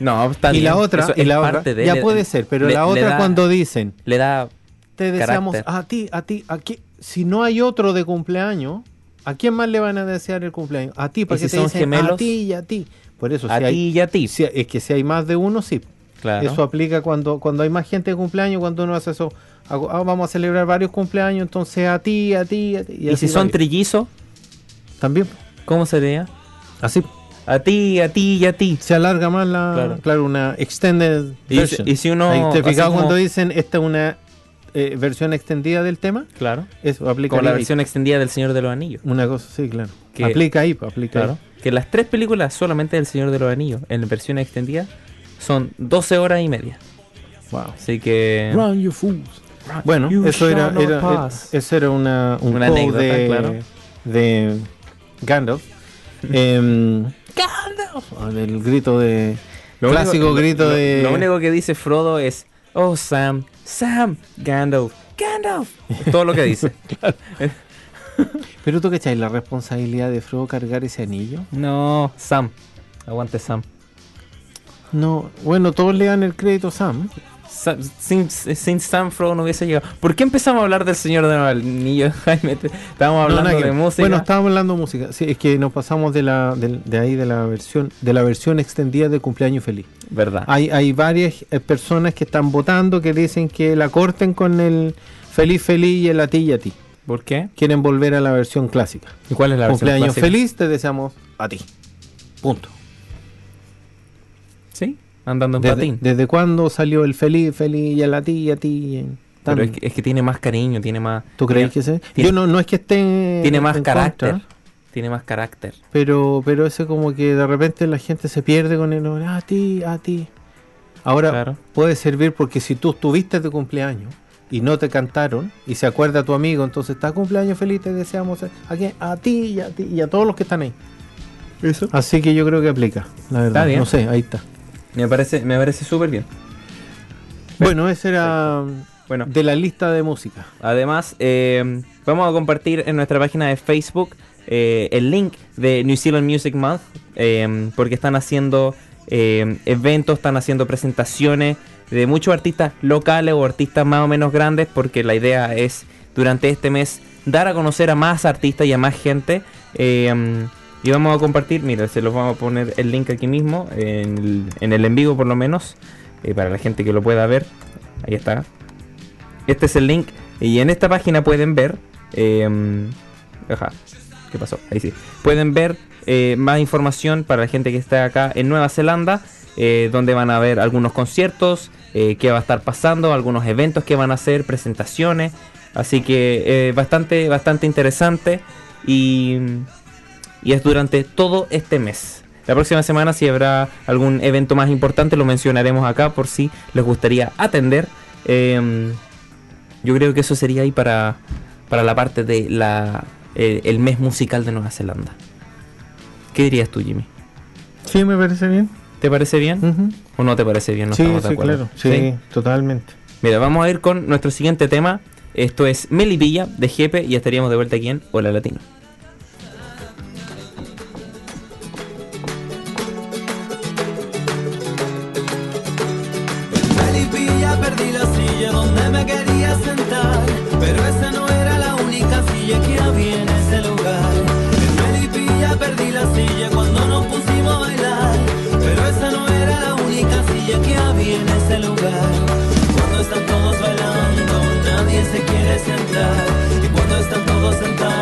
No, está y bien. la otra, Eso y la otra, ya le- puede ser, pero le- la otra da- cuando dicen, Le da. te deseamos carácter. a ti, a ti, a qui- si no hay otro de cumpleaños, ¿a quién más le van a desear el cumpleaños? A ti, para ¿Y que si te son dicen a gemelos? ti y a ti. Por eso, A si ti hay, y a ti. si- es que si hay más de uno, sí. Claro. Eso aplica cuando, cuando hay más gente de cumpleaños, cuando uno hace eso. hago- ah, vamos a celebrar varios cumpleaños, entonces a ti, a ti, a ti. ¿Y si son trillizos? También, ¿Cómo sería? así. A ti, a ti y a ti. Se alarga más la. Claro. Claro, una extended Y si- y si uno, Ahí ¿Te así fijas como- cuando dicen esta es una eh, versión extendida del tema? Claro. Eso aplica Como la ahí. versión extendida del Señor de los Anillos. Una cosa, sí, claro. Que- aplica ahí, pues, aplica Claro. Que las tres películas solamente del Señor de los Anillos, en versión extendida, son 12 horas y media. ahí. Wow. Así que. Run, you fools. Bueno, You eso era, era, era- eso era una, un Una anécdota, de, claro. de Gandalf. Em, Gandalf. El grito de. Lo clásico único- grito lo- de. Lo único que dice Frodo es: Oh, Sam, Sam, Gandalf, Gandalf. Es todo lo que dice. Pero tú cachai la responsabilidad de Frodo cargar ese anillo. no, Sam. Aguante Sam. No, bueno, todos le dan el crédito a Sam. Sam- sin, Frodo no hubiese llegado. ¿Por qué empezamos a hablar del Señor de los Anillos, Jaime? Estábamos No, hablando nada que de ver. música. Bueno, estábamos hablando de música. Sí, es que nos pasamos de la de, de ahí de la versión de la versión extendida de cumpleaños feliz. Verdad. Hay, hay varias eh, personas que están votando que dicen que la corten con el feliz feliz y el a ti y a ti. ¿Por qué? Quieren volver a la versión clásica. ¿Y cuál es la versión cumpleaños clásica? feliz te deseamos a ti. Punto. Andando en ¿Desde, patín. ¿Desde cuándo salió el feliz feliz y a ti y a ti? eh, tan- Pero es que, es que tiene más cariño, tiene más. ¿Tú crees que sí? tiene- Yo no, no es que esté tiene más en carácter? contra, Tiene más carácter. pero, pero ese como que de repente la gente se pierde con el a ti, a ti. Ahora Claro. puede servir porque si tú estuviste de cumpleaños y no te cantaron y se acuerda tu amigo, entonces está cumpleaños feliz, te deseamos a, a quién? a ti y a ti y a todos los que están ahí. Eso. Así que yo creo que aplica, la verdad. Está bien. No sé, ahí está. Me parece, me parece súper bien. Bueno, ese era Bueno, de la lista de música. además, eh, vamos a compartir en nuestra página de Facebook eh, el link de New Zealand Music Month, eh, porque están haciendo eh, eventos, están haciendo presentaciones de muchos artistas locales o artistas más o menos grandes, porque la idea es durante este mes dar a conocer a más artistas y a más gente. Y vamos a compartir, mira, se los vamos a poner el link aquí mismo, en el en, el en vivo por lo menos, eh, para la gente que lo pueda ver. Ahí está. Este es el link. Y en esta página pueden ver. eh, ajá. ¿Qué pasó? Ahí sí. Pueden ver eh, más información para la gente que está acá en Nueva Zelanda. eh, donde van a ver algunos conciertos. qué va a estar pasando. Algunos eventos que van a hacer. Presentaciones. Así que bastante, bastante interesante. y, y es durante todo este mes. La próxima semana si habrá algún evento más importante lo mencionaremos acá por si les gustaría atender. Eh, yo creo que eso sería ahí para, para la parte de la, eh, el mes musical de Nueva Zelanda. ¿Qué dirías tú, Jimmy? Sí, me parece bien. ¿Te parece bien? ¿O no te parece bien? No sí, estamos de sí, acuerdo. claro. Sí, totalmente. Mira, vamos a ir con nuestro siguiente tema. Esto es Melipilla de Jepe y estaríamos de vuelta aquí en Hola Latino. Sentar, y cuando están todos sentados,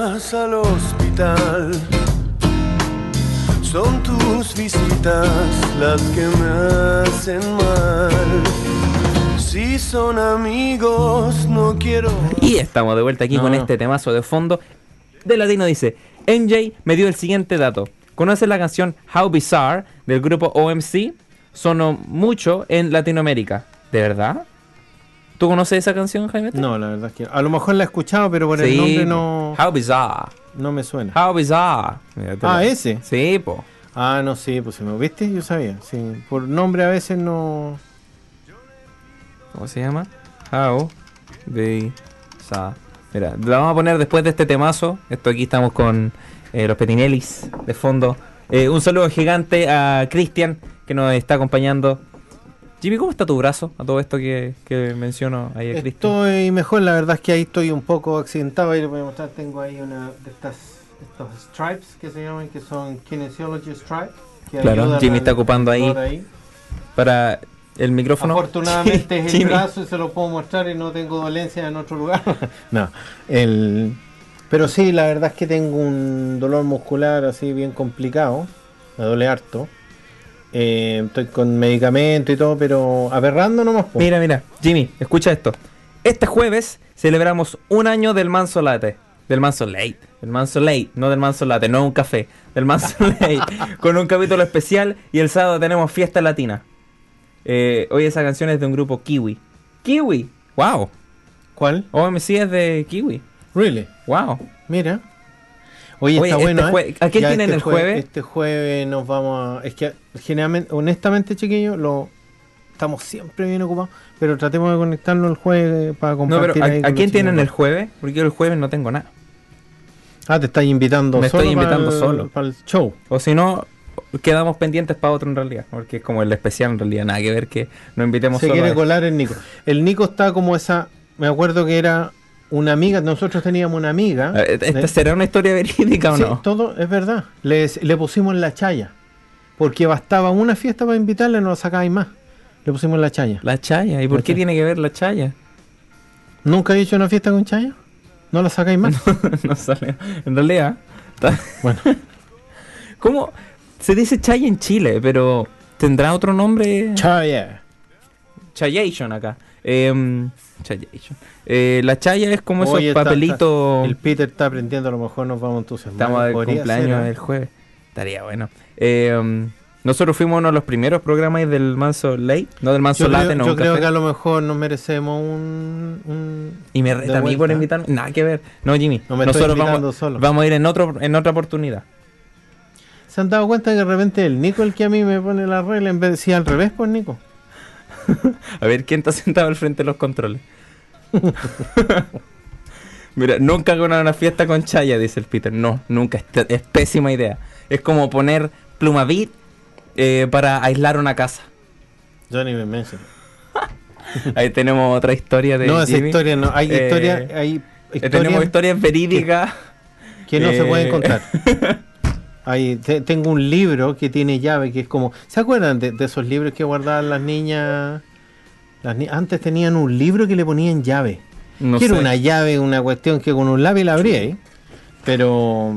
más al hospital. Son tus visitas las que me hacen mal. Si son amigos, no quiero. Y estamos de vuelta aquí No, con este temazo de fondo. De Latino dice, NJ me dio el siguiente dato. ¿Conoces la canción How Bizarre del grupo OMC? Sonó mucho en Latinoamérica. ¿De verdad? ¿Tú conoces esa canción, Jaime? No, la verdad es que a lo mejor la he escuchado, pero por Sí, el nombre no, How Bizarre. no me suena. How Bizarre. Mira, Ah, lo- ese. Sí, po. Ah, no, sí, pues si me viste, yo sabía. Sí, por nombre a veces no. ¿Cómo se llama? How Bizarre. Mira, la vamos a poner después de este temazo. Esto aquí estamos con eh, los Petinellis de fondo. Eh, un saludo gigante a Cristian que nos está acompañando. Jimmy, ¿cómo está tu brazo? A todo esto que, que menciono ahí a. Estoy mejor, la verdad es que ahí estoy un poco accidentado. Ahí les voy a mostrar, tengo ahí una de estas estos stripes que se llaman, que son kinesiology stripes. que Claro, Jimmy está ocupando ahí. dolor Para el micrófono. Afortunadamente es el brazo y se lo puedo mostrar y no tengo dolencia en otro lugar. no, el... Pero sí, la verdad es que tengo un dolor muscular así bien complicado. Me duele harto. Eh, estoy con medicamento y todo, pero aberrando nomás. po. Mira, mira, Jimmy, escucha esto. este jueves celebramos un año del Manso Latte. Del Manso Late. Del Manso Late, no del Manso Latte, no un café. Del Manso Late. con un capítulo especial y el sábado tenemos fiesta latina. Eh, hoy esa canción es de un grupo Kiwi. Kiwi. Wow. ¿Cuál? OMC es de Kiwi. Really? Wow. Mira. Oye, Oye, está este bueno. ¿eh? ¿a quién Ya tienen este el jue- jueves? Este jueves nos vamos a. Es que generalmente, honestamente, chiquillos, lo estamos siempre bien ocupados. Pero tratemos de conectarnos el jueves para No, compartir. pero ¿a, ahí a con quién tienen el jueves? Porque yo el jueves no tengo nada. Ah, te estás invitando Me solo. estoy invitando para el- solo. Para el show. O si no, quedamos pendientes para otro en realidad. Porque es como el especial en realidad. Nada que ver que nos invitemos Se solo. quiere a- colar el Nico. El Nico está como esa. Me acuerdo que era una amiga. Nosotros teníamos una amiga. Eh, ¿Esta será una historia verídica o Sí, no? todo es verdad. Les- le pusimos la chaya. Porque bastaba una fiesta para invitarle, no la sacáis más. Le pusimos la chaya. La chaya. ¿Y por qué tiene que ver la chaya? ¿Nunca he hecho una fiesta con chaya? ¿No la sacáis más? no sale. En realidad. está- bueno, ¿Cómo? Se dice chaya en Chile, pero ¿tendrá otro nombre? chaya. Chayation acá. Em, chayation. Eh, la chaya es como Oye, esos está- papelitos. El Peter está aprendiendo, a lo mejor nos vamos a entusiasmar. Estamos de cumpleaños ser, ¿eh? el jueves. Estaría bueno. Eh, nosotros fuimos uno de los primeros programas del Manso Late, no del Manso Yo, creo, no yo creo café. que a lo mejor nos merecemos un. un- Y me reta a mí por invitarme. Nada que ver. No, Jimmy. No nosotros vamos, solo. vamos a ir en otro en otra oportunidad. ¿Se han dado cuenta que de repente el Nico el que a mí me pone la regla en vez de decir al revés, pues Nico? A ver quién está sentado al frente de los controles. Mira, nunca hago una, fiesta con chaya, dice el Peter. No, nunca. Es, es pésima idea. Es como poner plumavit eh, para aislar una casa. Johnny me mencionó. Ahí tenemos otra historia de No, esa Jimmy. historia no. Hay Eh, historia, hay Eh, historias tenemos historias verídicas. que no se eh, pueden contar. Hay, te- tengo un libro que tiene llave, que es como... ¿Se acuerdan de, de esos libros que guardaban las niñas? Antes tenían un libro que le ponían llave. No que era sé. una llave, una cuestión que con un lápiz la abría, ¿eh? Pero,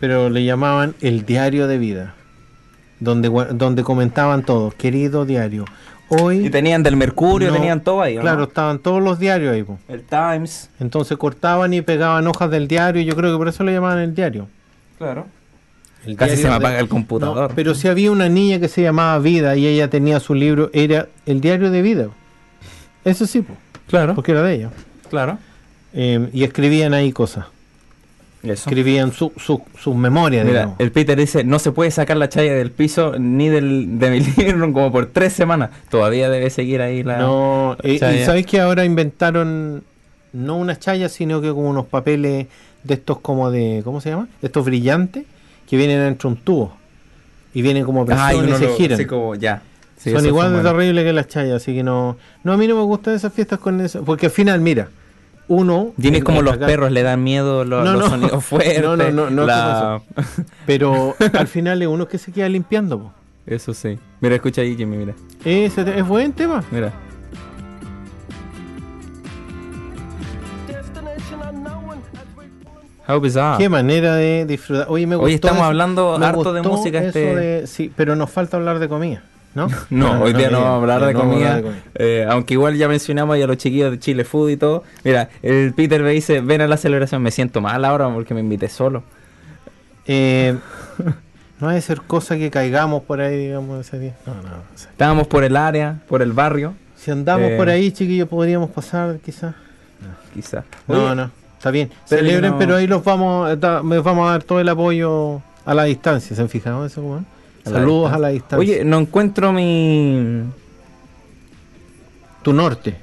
pero le llamaban el diario de vida. Donde, donde comentaban todos, querido diario. Hoy... Y tenían del Mercurio, no- tenían todo ahí. ¿o Claro, no? estaban todos los diarios ahí. po. El Times. Entonces cortaban y pegaban hojas del diario. y Yo creo que por eso le llamaban el diario. Claro. El Casi se me de- apaga el computador. No, pero si había una niña que se llamaba Vida y ella tenía su libro, era el diario de vida. Eso sí, po, Claro. porque era de ella. Claro. Eh, y escribían ahí cosas. Eso. Escribían su- su- sus memorias, Mira, digamos. el Peter dice, no se puede sacar la chaya del piso ni del, de mi libro como por tres semanas. Todavía debe seguir ahí la... No, eh, y chaya. sabéis que ahora inventaron no unas chayas, sino que como unos papeles de estos como de, ¿cómo se llama? Estos brillantes que vienen dentro de un tubo. Y vienen como uno y se lo- giran. así como ya. Sí, son igual de terribles que las chayas, así que no. No, a mí no me gustan esas fiestas con eso. Porque al final, mira, uno. Es como los acá- perros, le dan miedo los, No, los no. sonidos fuertes. No, no, no, no la- Pero al final es uno que se queda limpiando. po. Eso sí. Mira, escucha ahí, Jimmy, mira. Ese te- es buen tema. Mira. How bizarre. Qué manera de disfrutar. Oye, me Hoy estamos eso- hablando harto de música este- de- sí, pero nos falta hablar de comida, ¿no? No, hoy día no vamos a hablar de no vamos a comida, hablar de comida. eh, aunque igual ya mencionamos ya los chiquillos de Chile Food y todo. Mira, el Peter me dice, ven a la celebración, me siento mal ahora porque me invité solo. Eh, no ha de ser cosa que caigamos por ahí, digamos, ese día. No, no, no sé. Estábamos por el área, por el barrio, Si andamos Eh. por ahí, chiquillos, podríamos pasar, quizás. quizás. No, no, está bien. Pero Celebren, no- pero ahí los vamos, me vamos a dar todo el apoyo a la distancia. ¿Se han fijado eso, la Saludos a la distancia. Oye, no encuentro mi... tu norte,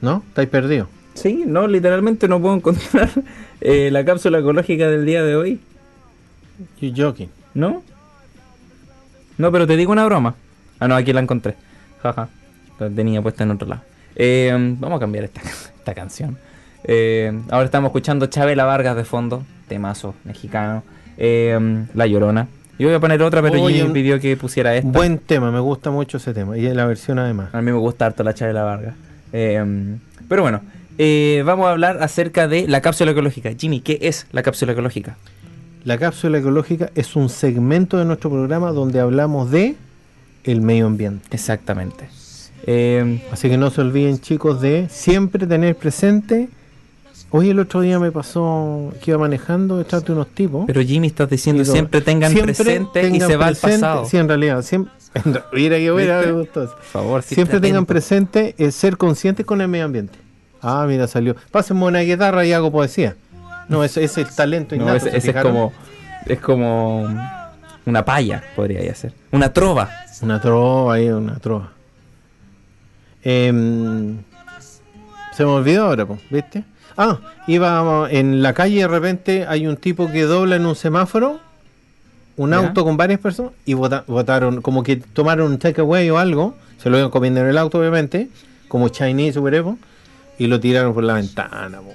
¿no? Estáis perdido. Sí, no, literalmente no puedo encontrar eh, la cápsula ecológica del día de hoy, You joking. ¿no? No, pero te digo una broma. Ah, no, aquí la encontré. Jaja. La tenía puesta en otro lado. Eh, vamos a cambiar esta, esta canción. Eh, ahora estamos escuchando Chabela Vargas de fondo, temazo mexicano. Eh, la Llorona. Yo voy a poner otra, pero Oye, Jimmy pidió que pusiera esta. Buen tema, me gusta mucho ese tema. Y la versión además. A mí me gusta harto la Chabela Vargas. Eh, pero bueno, vamos a hablar acerca de la cápsula ecológica. Jimmy, ¿qué es la cápsula ecológica? La cápsula ecológica es un segmento de nuestro programa donde hablamos de el medio ambiente. Exactamente. Así que no se olviden, chicos, de siempre tener presente. Hoy el otro día me pasó que iba manejando de unos tipos. pero Jimmy, estás diciendo siempre tengan Siempre presente y se va al pasado. Sí, en realidad, siempre. Mira que ¿Viste? me gustó. Por favor, Siempre tengan atento. presente el ser conscientes con el medio ambiente. Ah, mira, salió. Pásenme una guitarra y hago poesía. No, ese es el talento No, innato. ese, ¿se ese es como es como una paya, podría ser. Una trova. Una trova ahí, una trova. Em, se me olvidó ahora, ¿viste? Ah, iba en la calle y de repente hay un tipo que dobla en un semáforo, un Ya. auto con varias personas, y vota- votaron, como que tomaron un takeaway o algo, se lo iban comiendo en el auto, obviamente, como Chinese o whatever, y lo tiraron por la ventana, po.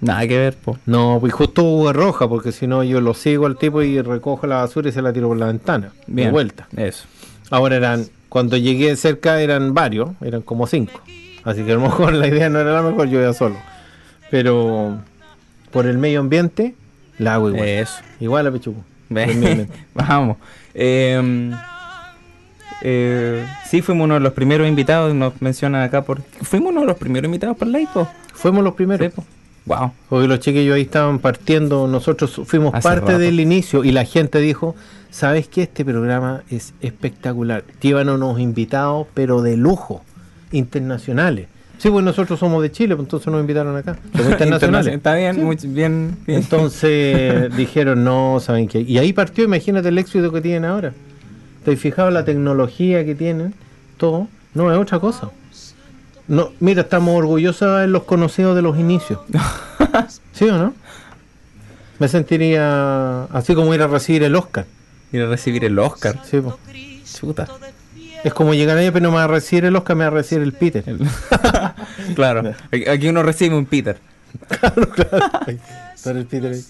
Nada que ver, po. No, pues justo hubo roja, porque si no yo lo sigo al tipo y recojo la basura y se la tiro por la ventana. Bien. De vuelta. Eso. Ahora eran, cuando llegué cerca eran varios, eran como cinco. Así que a lo mejor la idea no era la mejor, yo iba solo. Pero por el medio ambiente, la hago igual. Eso. Igual a Pichuco. Vamos. Eh, eh, sí, fuimos uno de los primeros invitados. Nos mencionan acá por. Fuimos uno de los primeros invitados por ley, po. Fuimos los primeros. Sí. Wow. Porque los chiquillos ahí estaban partiendo, nosotros fuimos Hace parte rato. del inicio y la gente dijo, ¿sabes qué? Este programa es espectacular. Llevan unos invitados, pero de lujo, internacionales. Sí, pues nosotros somos de Chile, pues entonces nos invitaron acá. Somos internacionales. Está bien, muy bien. bien. Entonces dijeron, no, ¿saben qué? Y ahí partió, imagínate el éxito que tienen ahora. ¿Te fijado la tecnología que tienen? Todo. No, es otra cosa. No, mira, estamos orgullosos de los conocidos de los inicios. ¿Sí o no? Me sentiría así como ir a recibir el Oscar. Ir a recibir el Oscar. Sí, po. Chuta. Es como llegar allá, pero no me va a recibir el Oscar, me va a recibir el Peter. claro. Aquí uno recibe un Peter. Ay, está el Peter ahí.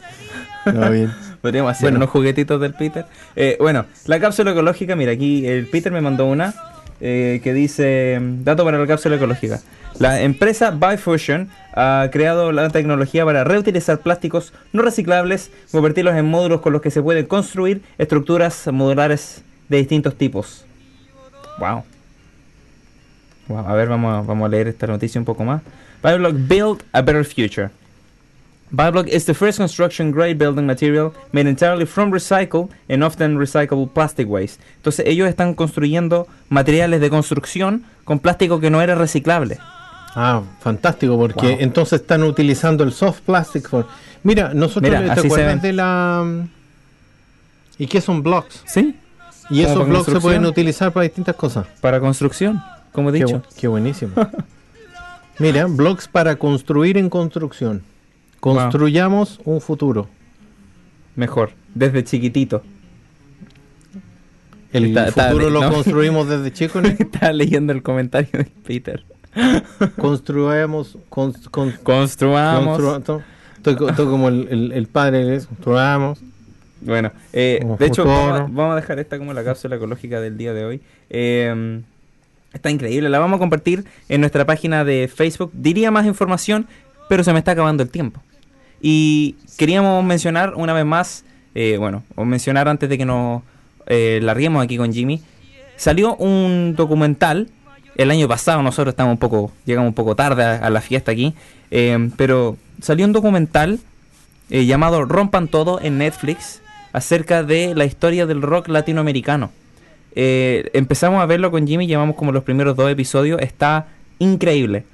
No, bien. Podríamos hacer Bueno. unos juguetitos del Peter. Eh, bueno, la cápsula ecológica, mira, aquí el Peter me mandó una eh, que dice, mm, dato para la cápsula ecológica. La empresa Bifusion ha creado la tecnología para reutilizar plásticos no reciclables, convertirlos en módulos con los que se pueden construir estructuras modulares de distintos tipos. Wow. Wow, a ver, vamos a, vamos a leer esta noticia un poco más. Bioblock Build a Better Future. Bioblock is the first construction grade building material made entirely from recycled and often recyclable plastic waste. Entonces ellos están construyendo materiales de construcción con plástico que no era reciclable. Ah, fantástico, porque Wow. entonces están utilizando el soft plastic for... Mira, nosotros, Mira, ¿te acuerdas de la... ¿Y qué son blocks? ¿Sí? Y esos blocks se pueden utilizar para distintas cosas. Para construcción, como he dicho. qué buenísimo. Mira, blocks para construir en construcción. Construyamos un futuro. Mejor, desde chiquitito. El Está- futuro lo no. construimos desde chicos. ¿no? Estaba leyendo el comentario de Peter. Construamos. constru- to- Estoy, co- estoy como el, el- el padre de eso. Construyamos. Bueno, eh, de hecho, vamos a, vamos a dejar esta como la cápsula ecológica del día de hoy. Eh, está increíble, la vamos a compartir en nuestra página de Facebook. Diría más información, pero se me está acabando el tiempo. Y queríamos mencionar una vez más, eh, bueno, o mencionar antes de que nos eh, larguemos aquí con Jimmy, salió un documental el año pasado, nosotros estamos un poco, llegamos un poco tarde a, a la fiesta aquí, eh, pero salió un documental eh, llamado Rompan Todo en Netflix acerca de la historia del rock latinoamericano. Eh, empezamos a verlo con Jimmy, llevamos como los primeros dos episodios, está increíble.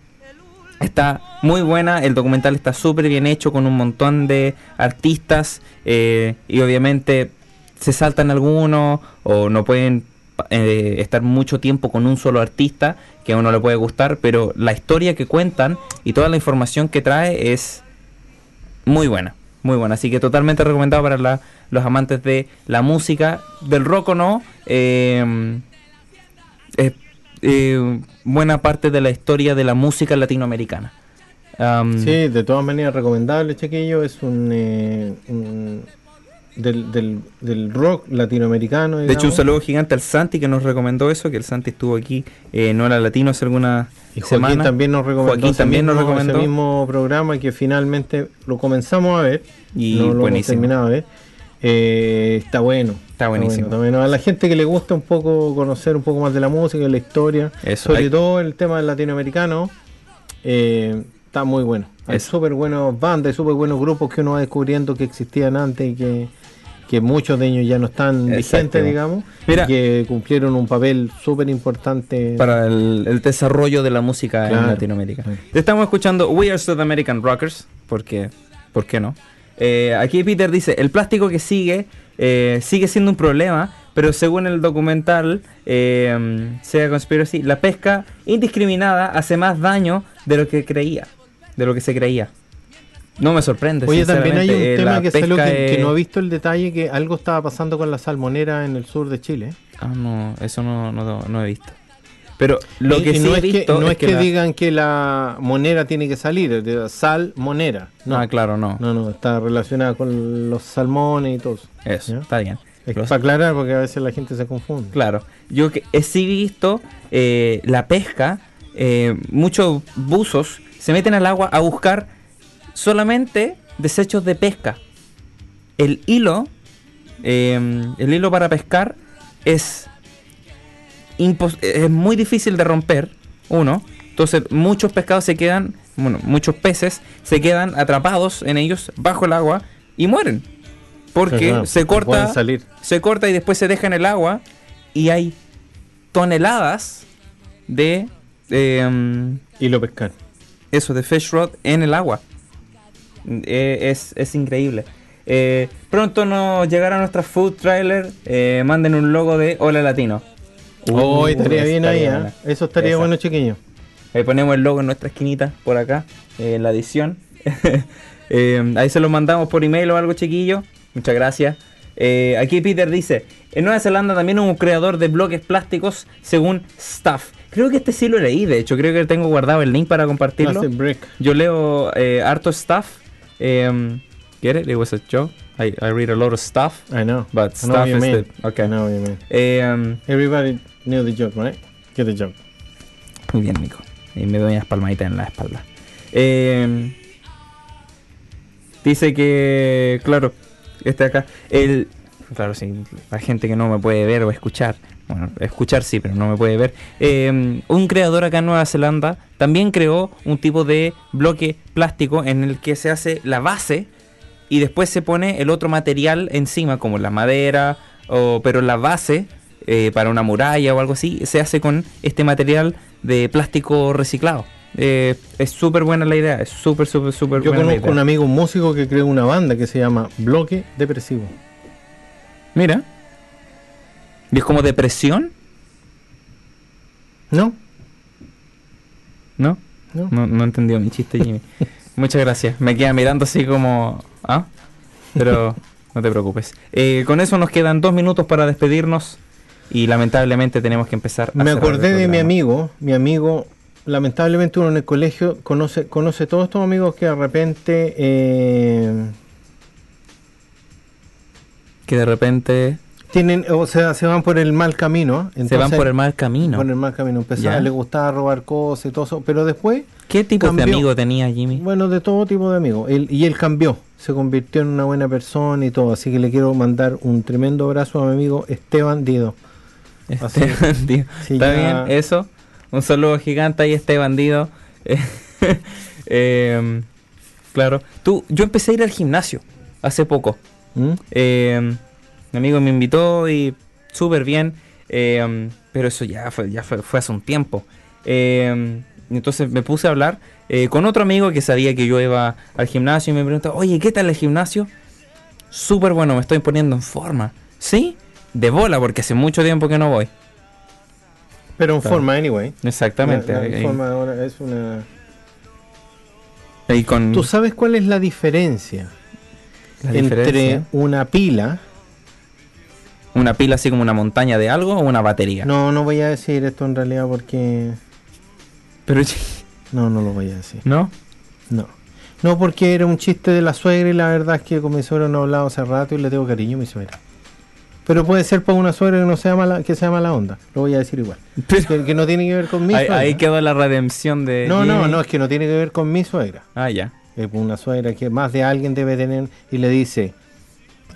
Está muy buena, el documental está súper bien hecho con un montón de artistas eh, y obviamente se saltan algunos o no pueden eh, estar mucho tiempo con un solo artista que a uno le puede gustar, pero la historia que cuentan y toda la información que trae es muy buena, muy buena. Así que totalmente recomendado para la- los amantes de la música, del rock o no. eh, es buena parte de la historia de la música latinoamericana. Am, Sí, de todas maneras recomendable, chiquillo. Es un, eh, un- del, del, del rock latinoamericano. De hecho, un saludo gigante al Santi que nos recomendó eso, que el Santi estuvo aquí, eh, no era latino hace alguna Y Joaquín semana. también nos recomendó Joaquín también nos mismo- recomendó. ese mismo programa que finalmente lo comenzamos a ver Y no lo hemos terminado ver. Eh, está bueno, Está buenísimo. Está bueno, A la gente que le gusta un poco conocer un poco más de la música, de la historia, Eso, sobre hay- todo el tema latinoamericano, eh, está muy bueno. Hay súper buenas bandas, súper buenos grupos que uno va descubriendo que existían antes y que, que muchos de ellos ya no están vigentes, digamos, Mira. y que cumplieron un papel súper importante. Para el, el desarrollo de la música en Claro. Latinoamérica. Sí. Estamos escuchando We Are South American Rockers, porque, ¿por qué no? Eh, aquí Peter dice, el plástico que sigue eh, sigue siendo un problema, pero según el documental eh, Sega Conspiracy, la pesca indiscriminada hace más daño de lo que creía, de lo que se creía. No me sorprende. Oye, también hay un eh, tema que, salió que, no he visto el detalle, que algo estaba pasando con la salmonera en el sur de Chile. Ah, no, eso no, no, no he visto. Pero lo Y- que y sí no he es que, no es que, la- digan que la monera tiene que salir, sal monera. No, Ah, claro, no. no, no, está relacionada con los salmones y todo eso. Eso, ¿Ya? está bien. Es Los- para aclarar porque a veces la gente se confunde. Claro, yo que he sí visto eh, la pesca, eh, muchos buzos se meten al agua a buscar solamente desechos de pesca. El hilo, eh, el hilo para pescar es, muy difícil de romper, uno. Entonces muchos pescados se quedan, bueno, muchos peces se quedan atrapados en ellos bajo el agua y mueren. Porque se corta salir. se corta y después se deja en el agua y hay toneladas de eh, mm, Y lo pescar. eso de fish rod en el agua Eh, es, es increíble Eh, pronto nos llegará nuestra food trailer eh, manden un logo de Hola Latino Oh, Uh, estaría bien ahí, estaría ¿eh? buena. Eso estaría bueno, chiquillo. Ahí ponemos el logo en nuestra esquinita por acá, eh, en la edición. Eh, ahí se lo mandamos por email o algo, chiquillo. Muchas gracias. Eh, aquí Peter dice: En Nueva Zelanda también hubo un creador de bloques plásticos según Stuff. Creo que este sí lo leí, de hecho, creo que tengo guardado el link para compartirlo. Yo leo eh, harto stuff. Um, get it? It was a joke. I, I read a lot of stuff. I know. But I know stuff you is mean. the- okay. I know what you mean. Um, Everybody knew the joke, right? Get the joke. Muy bien, Nico. Y me doy unas palmaditas en la espalda. Eh, dice que, claro, este acá, el, claro, sí, la gente que no me puede ver o escuchar, bueno, escuchar sí, pero no me puede ver, eh, un creador acá en Nueva Zelanda también creó un tipo de bloque plástico en el que se hace la base y después se pone el otro material encima, como la madera, o, pero la base eh, para una muralla o algo así, se hace con este material de plástico reciclado. Eh, es súper buena la idea, es súper, súper, súper Yo buena la conozco idea. un amigo músico que creó una banda que se llama Bloque Depresivo. Mira. ¿Y es como depresión? ¿No? ¿No? No. No, no entendió mi chiste, Jimmy. Muchas gracias. Me queda mirando así como... ¿Ah? Pero no te preocupes. Eh, con eso nos quedan dos minutos para despedirnos y lamentablemente tenemos que empezar a Me acordé de mi amigo, mi amigo, lamentablemente uno en el colegio conoce, conoce todos estos amigos que de repente eh, Que de repente tienen, o sea, se van por el mal camino. se van por el mal camino. Por el mal camino. Empezaba, le gustaba robar cosas y todo eso, pero después, ¿Qué tipo de amigo tenía Jimmy? bueno, de todo tipo de amigos. Él- y él cambió, se convirtió en una buena persona y todo. Así que le quiero mandar un tremendo abrazo a mi amigo Esteban Dido. Este bandido. sí, Está ya- bien, eso. Un saludo gigante ahí a este bandido. Eh, claro. Tú, yo empecé a ir al gimnasio hace poco. ¿Mm? Eh, mi amigo me invitó y súper bien. eh, pero eso ya fue, ya fue, fue hace un tiempo. Eh, entonces me puse a hablar eh, con otro amigo que sabía que yo iba al gimnasio y me preguntó, oye, ¿qué tal el gimnasio? Súper bueno, me estoy poniendo en forma. ¿Sí? De bola, porque hace mucho tiempo que no voy. Pero en Claro. forma, anyway. Exactamente. La- forma ahora es una... con ¿Tú sabes cuál es la diferencia la entre una pila? Una pila así como una montaña de algo o una batería. No, no voy a decir esto en realidad porque... Pero No, no lo voy a decir. no. No. No, porque era un chiste de la suegra y la verdad es que con mi suegra no he hablado hace rato y le tengo cariño a mi suegra. Pero puede ser para una suegra que no sea mala, que sea mala onda. Lo voy a decir igual. Pero- Que, que no tiene que ver con mi ahí, suegra. ahí quedó la redención de. No, no, no, es que no tiene que ver con mi suegra. Ah, ya. Es una suegra que más de alguien debe tener y le dice,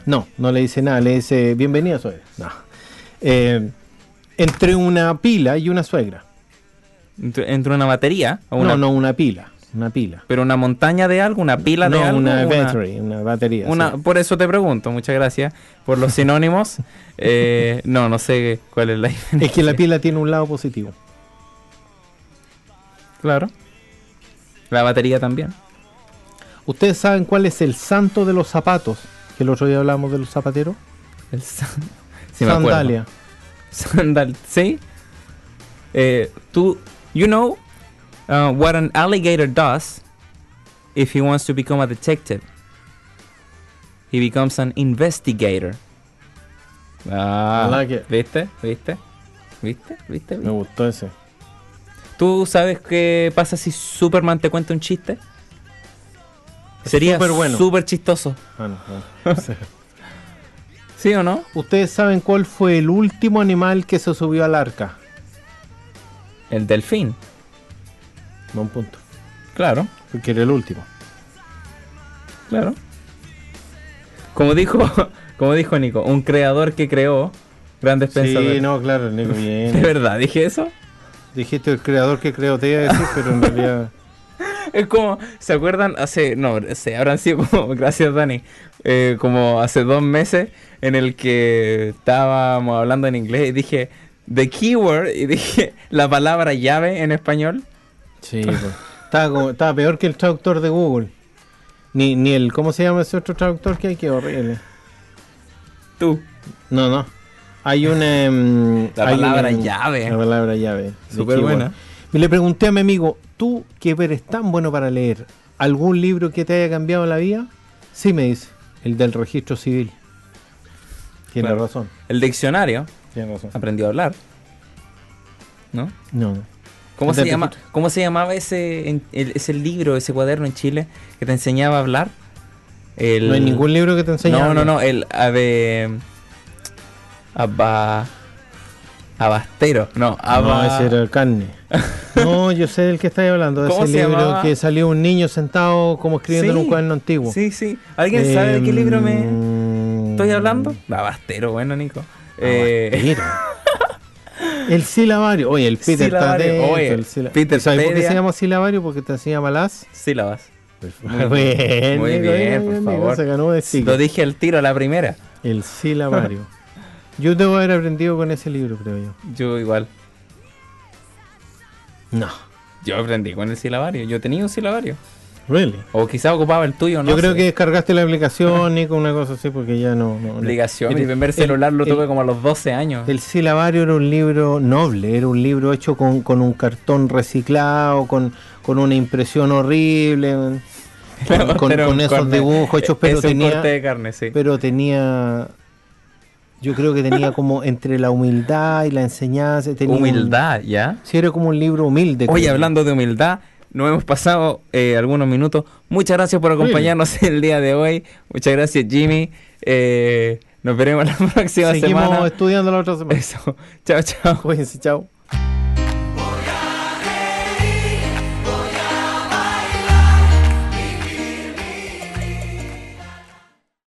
No, no le dice nada, le dice bienvenida suegra. No. Eh, entre una pila y una suegra. Entre, entre una batería o una, No, no, una pila. Una pila. pero una montaña de algo, una pila de no, algo. una una- battery, una batería. una- sí. por eso te pregunto, muchas gracias por los sinónimos. Eh, no, no sé cuál es la diferencia. Es que la pila tiene un lado positivo. Claro. La batería también. ¿Ustedes saben cuál es el santo de los zapatos? Que el otro día hablamos de los zapateros. El san- Sí. Sandalia. Sandal, ¿sí? Eh, tú, you know uh, what an alligator does if he wants to become a detective? He becomes an investigator. Ah, I like it. ¿viste? ¿Viste? ¿Viste? ¿Viste? Me gustó ese. ¿Tú sabes qué pasa si Superman te cuenta un chiste? Sería súper bueno. súper chistoso. Ah, no, no. Sí. ¿Sí o no? ¿Ustedes saben cuál fue el último animal que se subió al arca? El delfín. No un punto. Claro. Porque era el último. Claro. Como dijo, como dijo Nico, un creador que creó grandes pensadores. Sí, no, claro, Nico, ¿De bien. verdad dije eso? Dijiste el creador que creo, te iba a decir, pero en realidad. Es como, ¿se acuerdan? Hace, no, se habrán sido como, gracias Dani, eh, como hace dos meses en el que estábamos hablando en inglés y dije, the keyword, y dije la palabra llave en español. Sí, pues. estaba, como- estaba peor que el traductor de Google. Ni, ni el, ¿cómo se llama ese otro traductor que hay? Que horrible. Tú. No, no. Hay una. em, La hay palabra una- llave. La palabra llave. Súper buena. Y le pregunté a mi amigo, tú que eres tan bueno para leer, ¿algún libro que te haya cambiado la vida? Sí, me dice. El del registro civil. Tiene razón. El diccionario Tiene razón. aprendió a hablar. ¿No? No, no. ¿Cómo se, llama. ¿Cómo se llamaba ese, en- el- ese libro, ese cuaderno en Chile que te enseñaba a hablar? El- No hay ningún libro que te enseñe. a No, no, no, el ave... Aba... Abastero, no, No, aba... ese era el carne. No, yo sé del que estáis hablando. De ¿Cómo ese se libro llamaba? que salió un niño sentado como escribiendo en un cuaderno antiguo. Sí, sí. ¿Alguien sabe de qué libro me Em, estoy hablando? Abastero, bueno, Nico. Eh. El silabario. Oye, el Peter está Silabario. atento, Oye, el sila- Peter ¿Sabes por qué se llama silabario? Porque te enseña malas. sílabas. Muy bien, Muy bien, por favor. Se ganó de sticker. Lo dije al tiro a la primera. El silabario. Yo debo haber aprendido con ese libro, creo yo. Yo igual. No. Yo aprendí con el silabario. Yo tenía un silabario. Really. O quizá ocupaba el tuyo, no yo creo sé. que descargaste la aplicación, Nico, una cosa así, porque ya no. no. El- Mi primer el- celular lo el- tuve como a los 12 años. El silabario era un libro noble, era un libro hecho con, con un cartón reciclado, con, con una impresión horrible, con, con- esos corte- dibujos hechos, pero es un tenía, corte de carne, sí. pero tenía, yo creo que tenía como entre la humildad y la enseñanza, tenía un- Humildad, ¿ya? sí, era como un libro humilde. Oye, creo. hablando de humildad, nos hemos pasado eh, algunos minutos. Muchas gracias por acompañarnos el día de hoy. Muchas gracias, Jimmy. Eh, nos veremos la próxima Seguimos semana. estudiando la otra semana. Eso. Chao, chao. Cuídense, chao.